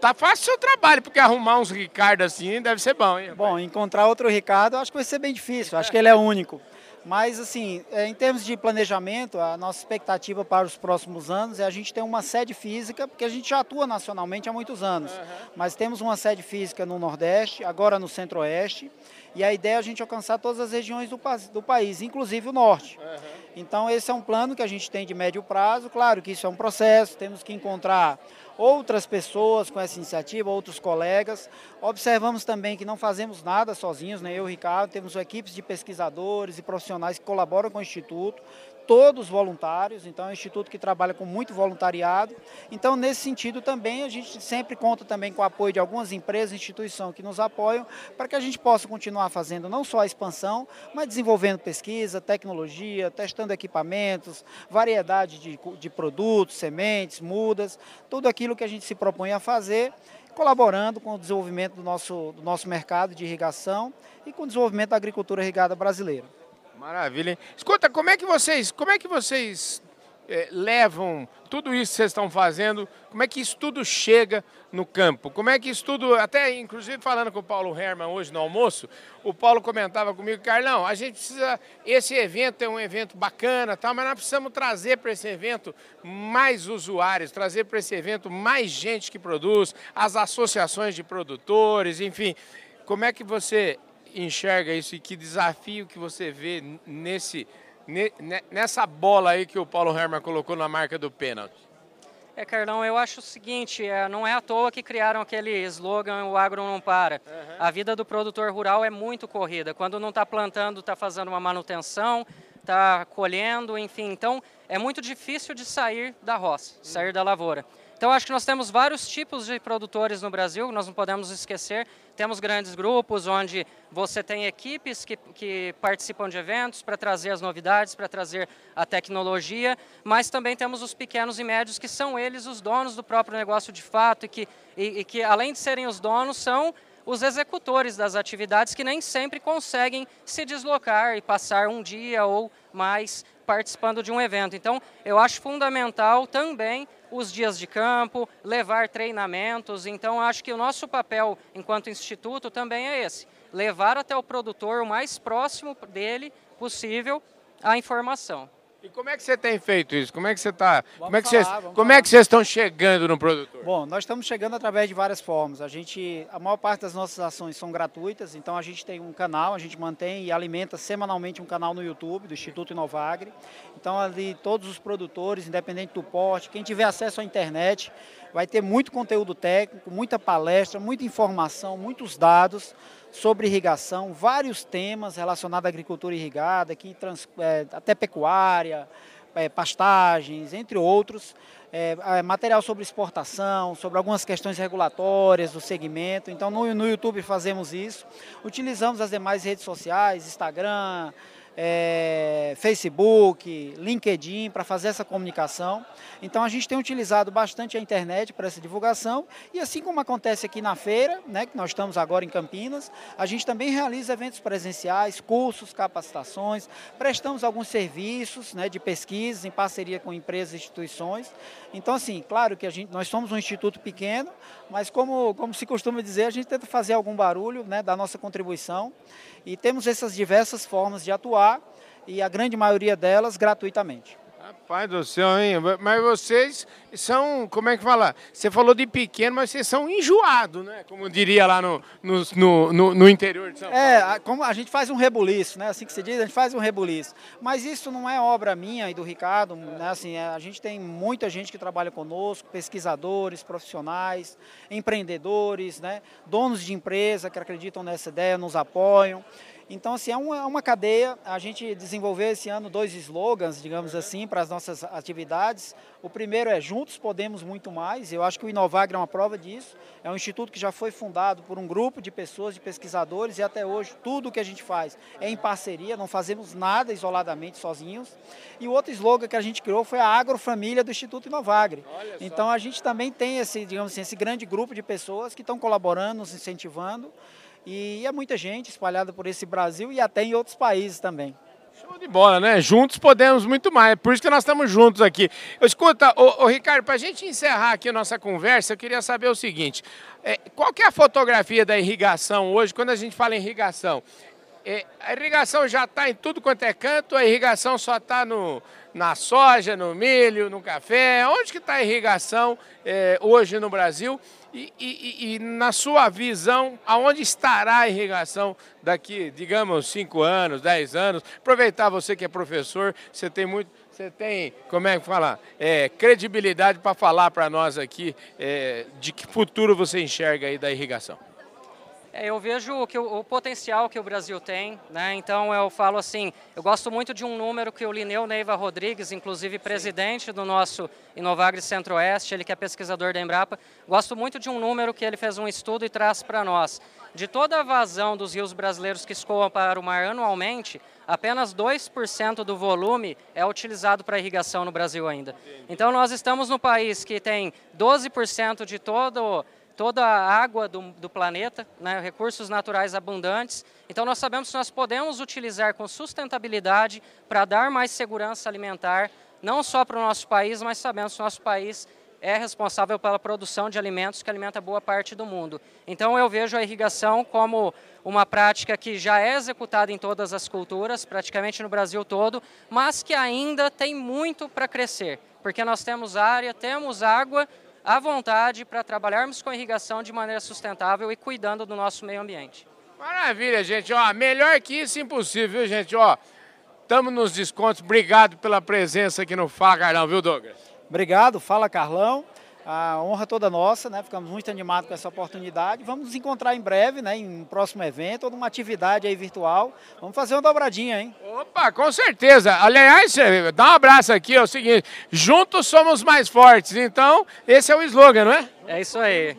Tá fácil o seu trabalho, porque arrumar uns Ricardo assim deve ser bom, hein? Bom, encontrar outro Ricardo acho que vai ser bem difícil, acho que ele é único. Mas, assim, é, em termos de planejamento, a nossa expectativa para os próximos anos é a gente ter uma sede física, porque a gente já atua nacionalmente há muitos anos. Uhum. Mas temos uma sede física no Nordeste, agora no Centro-Oeste, e a ideia é a gente alcançar todas as regiões do, do país, inclusive o Norte. Uhum. Então, esse é um plano que a gente tem de médio prazo. Claro que isso é um processo, temos que encontrar outras pessoas com essa iniciativa, outros colegas. Observamos também que não fazemos nada sozinhos, né? eu e o Ricardo, temos equipes de pesquisadores e profissionais que colaboram com o Instituto, todos voluntários, então é um instituto que trabalha com muito voluntariado. Então, nesse sentido também, a gente sempre conta também com o apoio de algumas empresas instituições que nos apoiam para que a gente possa continuar fazendo não só a expansão, mas desenvolvendo pesquisa, tecnologia, testando equipamentos, variedade de, de produtos, sementes, mudas, tudo aquilo que a gente se propõe a fazer colaborando com o desenvolvimento do nosso, do nosso mercado de irrigação e com o desenvolvimento da agricultura irrigada brasileira. Maravilha. Hein? Escuta, como é que vocês, como é que vocês é, levam tudo isso que vocês estão fazendo? Como é que isso tudo chega no campo? Como é que isso tudo, até inclusive falando com o Paulo Herman hoje no almoço, o Paulo comentava comigo, Carlão, a gente precisa, esse evento é um evento bacana, tal, mas nós precisamos trazer para esse evento mais usuários, trazer para esse evento mais gente que produz, as associações de produtores, enfim. Como é que você enxerga isso e que desafio que você vê nesse, nessa bola aí que o Paulo Herman colocou na marca do pênalti? É, Carlão, eu acho o seguinte, é, não é à toa que criaram aquele slogan, o agro não para. Uhum. A vida do produtor rural é muito corrida. Quando não está plantando, está fazendo uma manutenção, está colhendo, enfim. Então, é muito difícil de sair da roça, sair da lavoura. Então, acho que nós temos vários tipos de produtores no Brasil, nós não podemos esquecer. Temos grandes grupos onde você tem equipes que, que participam de eventos para trazer as novidades, para trazer a tecnologia, mas também temos os pequenos e médios que são eles os donos do próprio negócio de fato e que, e, e que além de serem os donos, são os executores das atividades que nem sempre conseguem se deslocar e passar um dia ou mais participando de um evento. Então, eu acho fundamental também os dias de campo, levar treinamentos. Então, acho que o nosso papel enquanto instituto também é esse: levar até o produtor o mais próximo dele possível a informação. E como é que você tem feito isso? Como é que você está? Como é que vocês, como é que vocês estão chegando no produtor? Bom, nós estamos chegando através de várias formas. A gente, a maior parte das nossas ações são gratuitas, então a gente tem um canal, a gente mantém e alimenta semanalmente um canal no YouTube do Instituto Inovagre. Então ali todos os produtores, independente do porte, quem tiver acesso à internet, vai ter muito conteúdo técnico, muita palestra, muita informação, muitos dados sobre irrigação, vários temas relacionados à agricultura irrigada, trans, é, até pecuária, é, pastagens, entre outros. É, é, material sobre exportação, sobre algumas questões regulatórias do segmento. Então, no, no YouTube fazemos isso. Utilizamos as demais redes sociais, Instagram, é, Facebook, LinkedIn, para fazer essa comunicação. Então a gente tem utilizado bastante a internet para essa divulgação e assim como acontece aqui na feira, né, que nós estamos agora em Campinas, a gente também realiza eventos presenciais, cursos, capacitações, prestamos alguns serviços né, de pesquisa em parceria com empresas e instituições. Então assim, claro que a gente, nós somos um instituto pequeno, mas como, como se costuma dizer, a gente tenta fazer algum barulho né, da nossa contribuição e temos essas diversas formas de atuar e a grande maioria delas gratuitamente. Rapaz do céu, hein? Mas vocês são, como é que fala? Você falou de pequeno, mas vocês são enjoados, né? Como diria lá no, no, no, no interior de São Paulo. É, como a gente faz um rebuliço, né? Assim que se diz, a gente faz um rebuliço. Mas isso não é obra minha e do Ricardo, né? Assim, é, a gente tem muita gente que trabalha conosco, pesquisadores, profissionais, empreendedores, né? Donos de empresa que acreditam nessa ideia, nos apoiam. Então, assim, é uma, é uma cadeia. A gente desenvolveu esse ano dois slogans, digamos assim, para as nossas atividades. O primeiro é Juntos Podemos Muito Mais. Eu acho que o Inovagre é uma prova disso. É um instituto que já foi fundado por um grupo de pessoas, de pesquisadores, e até hoje tudo o que a gente faz é em parceria, não fazemos nada isoladamente, sozinhos. E o outro slogan que a gente criou foi a Agrofamília do Instituto Inovagre. Então, a gente também tem esse, digamos assim, esse grande grupo de pessoas que estão colaborando, nos incentivando. E é muita gente espalhada por esse Brasil e até em outros países também. Show de bola, né? Juntos podemos muito mais. Por isso que nós estamos juntos aqui. Escuta, ô, ô Ricardo, para a gente encerrar aqui a nossa conversa, eu queria saber o seguinte: é, qual que é a fotografia da irrigação hoje, quando a gente fala em irrigação? É, a irrigação já está em tudo quanto é canto, a irrigação só está na soja, no milho, no café. Onde que está a irrigação é, hoje no Brasil? E, e, e, na sua visão, aonde estará a irrigação daqui, digamos, 5 anos, 10 anos? Aproveitar você que é professor, você tem muito, você tem, como é que fala, é, credibilidade para falar para nós aqui é, de que futuro você enxerga aí da irrigação. É, eu vejo que o, o, potencial que o Brasil tem, né? então eu falo assim, eu gosto muito de um número que o Lineu Neiva Rodrigues, inclusive presidente do nosso Inovagre Centro-Oeste, ele que é pesquisador da Embrapa, gosto muito de um número que ele fez um estudo e traz para nós. De toda a vazão dos rios brasileiros que escoam para o mar anualmente, apenas 2% do volume é utilizado para irrigação no Brasil ainda. Então nós estamos no país que tem 12% de todo toda a água do, do planeta, né, recursos naturais abundantes. Então, nós sabemos que nós podemos utilizar com sustentabilidade para dar mais segurança alimentar, não só para o nosso país, mas sabemos que o nosso país é responsável pela produção de alimentos que alimenta boa parte do mundo. Então, eu vejo a irrigação como uma prática que já é executada em todas as culturas, praticamente no Brasil todo, mas que ainda tem muito para crescer, porque nós temos área, temos água, à vontade para trabalharmos com irrigação de maneira sustentável e cuidando do nosso meio ambiente. Maravilha, gente. Ó, melhor que isso, impossível, viu, gente? Ó, estamos nos descontos. Obrigado pela presença aqui no Fala Carlão, viu, Douglas? Obrigado, Fala Carlão. A honra toda nossa, né? Ficamos muito animados com essa oportunidade. Vamos nos encontrar em breve, né? Em um próximo evento ou numa atividade aí virtual. Vamos fazer uma dobradinha, hein? Opa, com certeza. Aliás, dá um abraço aqui, é o seguinte, juntos somos mais fortes. Então, esse é o slogan, não é? É isso aí.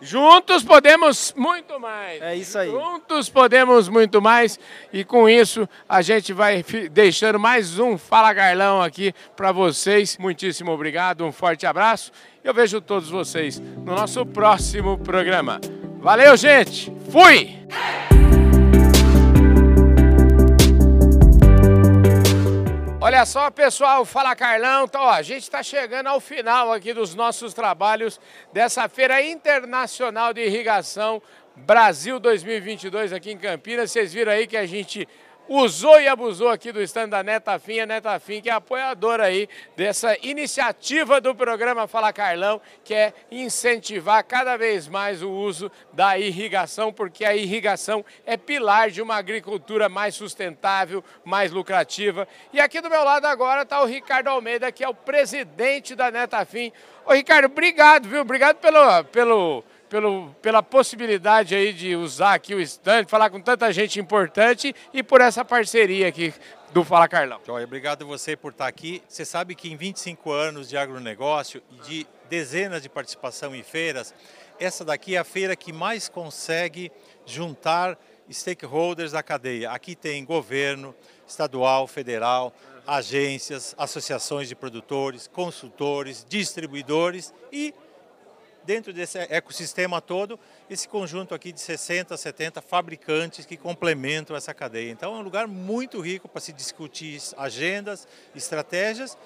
Juntos podemos muito mais. É isso aí. Juntos podemos muito mais. E com isso, a gente vai deixando mais um Fala Garlão aqui para vocês. Muitíssimo obrigado, um forte abraço. Eu vejo todos vocês no nosso próximo programa. Valeu, gente! Fui! Olha só, pessoal, fala Carlão. Então, ó, a gente está chegando ao final aqui dos nossos trabalhos dessa Feira Internacional de Irrigação Brasil 2022 aqui em Campinas. Vocês viram aí que a gente usou e abusou aqui do stand da Netafim, a Netafim que é apoiadora aí dessa iniciativa do programa Fala Carlão, que é incentivar cada vez mais o uso da irrigação, porque a irrigação é pilar de uma agricultura mais sustentável, mais lucrativa. E aqui do meu lado agora está o Ricardo Almeida, que é o presidente da Netafim. Ô Ricardo, obrigado, viu? Obrigado pelo, pelo pelo, pela possibilidade aí de usar aqui o stand, falar com tanta gente importante e por essa parceria aqui do Fala Carlão. Joia, obrigado você por estar aqui. Você sabe que em 25 anos de agronegócio e de dezenas de participação em feiras, essa daqui é a feira que mais consegue juntar stakeholders da cadeia. Aqui tem governo, estadual, federal, agências, associações de produtores, consultores, distribuidores e dentro desse ecossistema todo, esse conjunto aqui de 60, 70 fabricantes que complementam essa cadeia. Então é um lugar muito rico para se discutir agendas, estratégias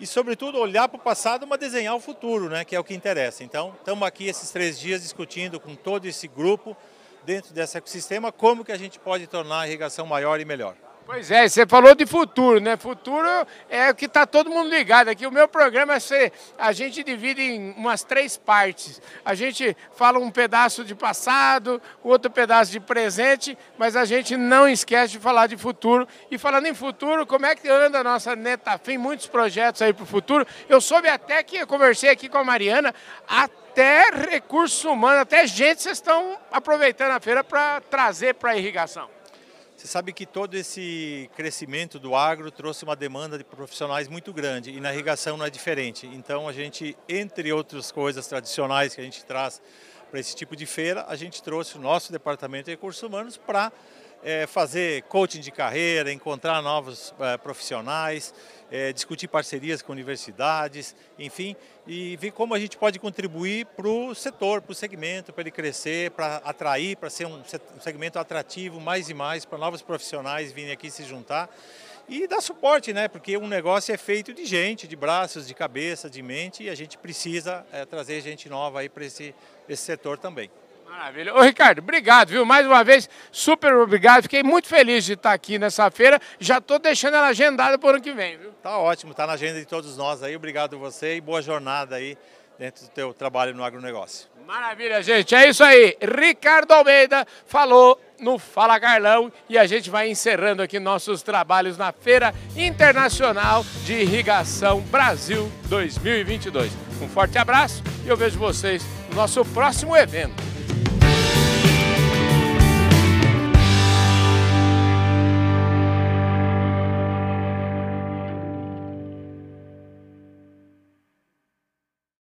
e, sobretudo, olhar para o passado, mas desenhar o futuro, né, que é o que interessa. Então, estamos aqui esses três dias discutindo com todo esse grupo, dentro desse ecossistema, como que a gente pode tornar a irrigação maior e melhor. Pois é, você falou de futuro, né? Futuro é o que está todo mundo ligado aqui. O meu programa é ser, a gente divide em umas três partes. A gente fala um pedaço de passado, outro pedaço de presente, mas a gente não esquece de falar de futuro. E falando em futuro, como é que anda a nossa Netafim? Muitos projetos aí para o futuro. Eu soube até que eu conversei aqui com a Mariana, até recursos humanos, até gente vocês estão aproveitando a feira para trazer para a irrigação. Sabe que todo esse crescimento do agro trouxe uma demanda de profissionais muito grande e na irrigação não é diferente. Então a gente, entre outras coisas tradicionais que a gente traz para esse tipo de feira, a gente trouxe o nosso departamento de recursos humanos para é, fazer coaching de carreira, encontrar novos é, profissionais, é, discutir parcerias com universidades, enfim, e ver como a gente pode contribuir para o setor, para o segmento, para ele crescer, para atrair, para ser um segmento atrativo mais e mais, para novos profissionais virem aqui se juntar e dar suporte, né? Porque um negócio é feito de gente, de braços, de cabeça, de mente, e a gente precisa é, trazer gente nova aí para esse, esse setor também. Maravilha. Ô Ricardo, obrigado, viu? Mais uma vez, super obrigado. Fiquei muito feliz de estar aqui nessa feira. Já estou deixando ela agendada para o ano que vem, viu? Tá ótimo, tá na agenda de todos nós aí. Obrigado a você e boa jornada aí dentro do teu trabalho no agronegócio. Maravilha, gente. É isso aí. Ricardo Almeida falou no Fala Carlão e a gente vai encerrando aqui nossos trabalhos na Feira Internacional de Irrigação Brasil 2022. Um forte abraço e eu vejo vocês no nosso próximo evento.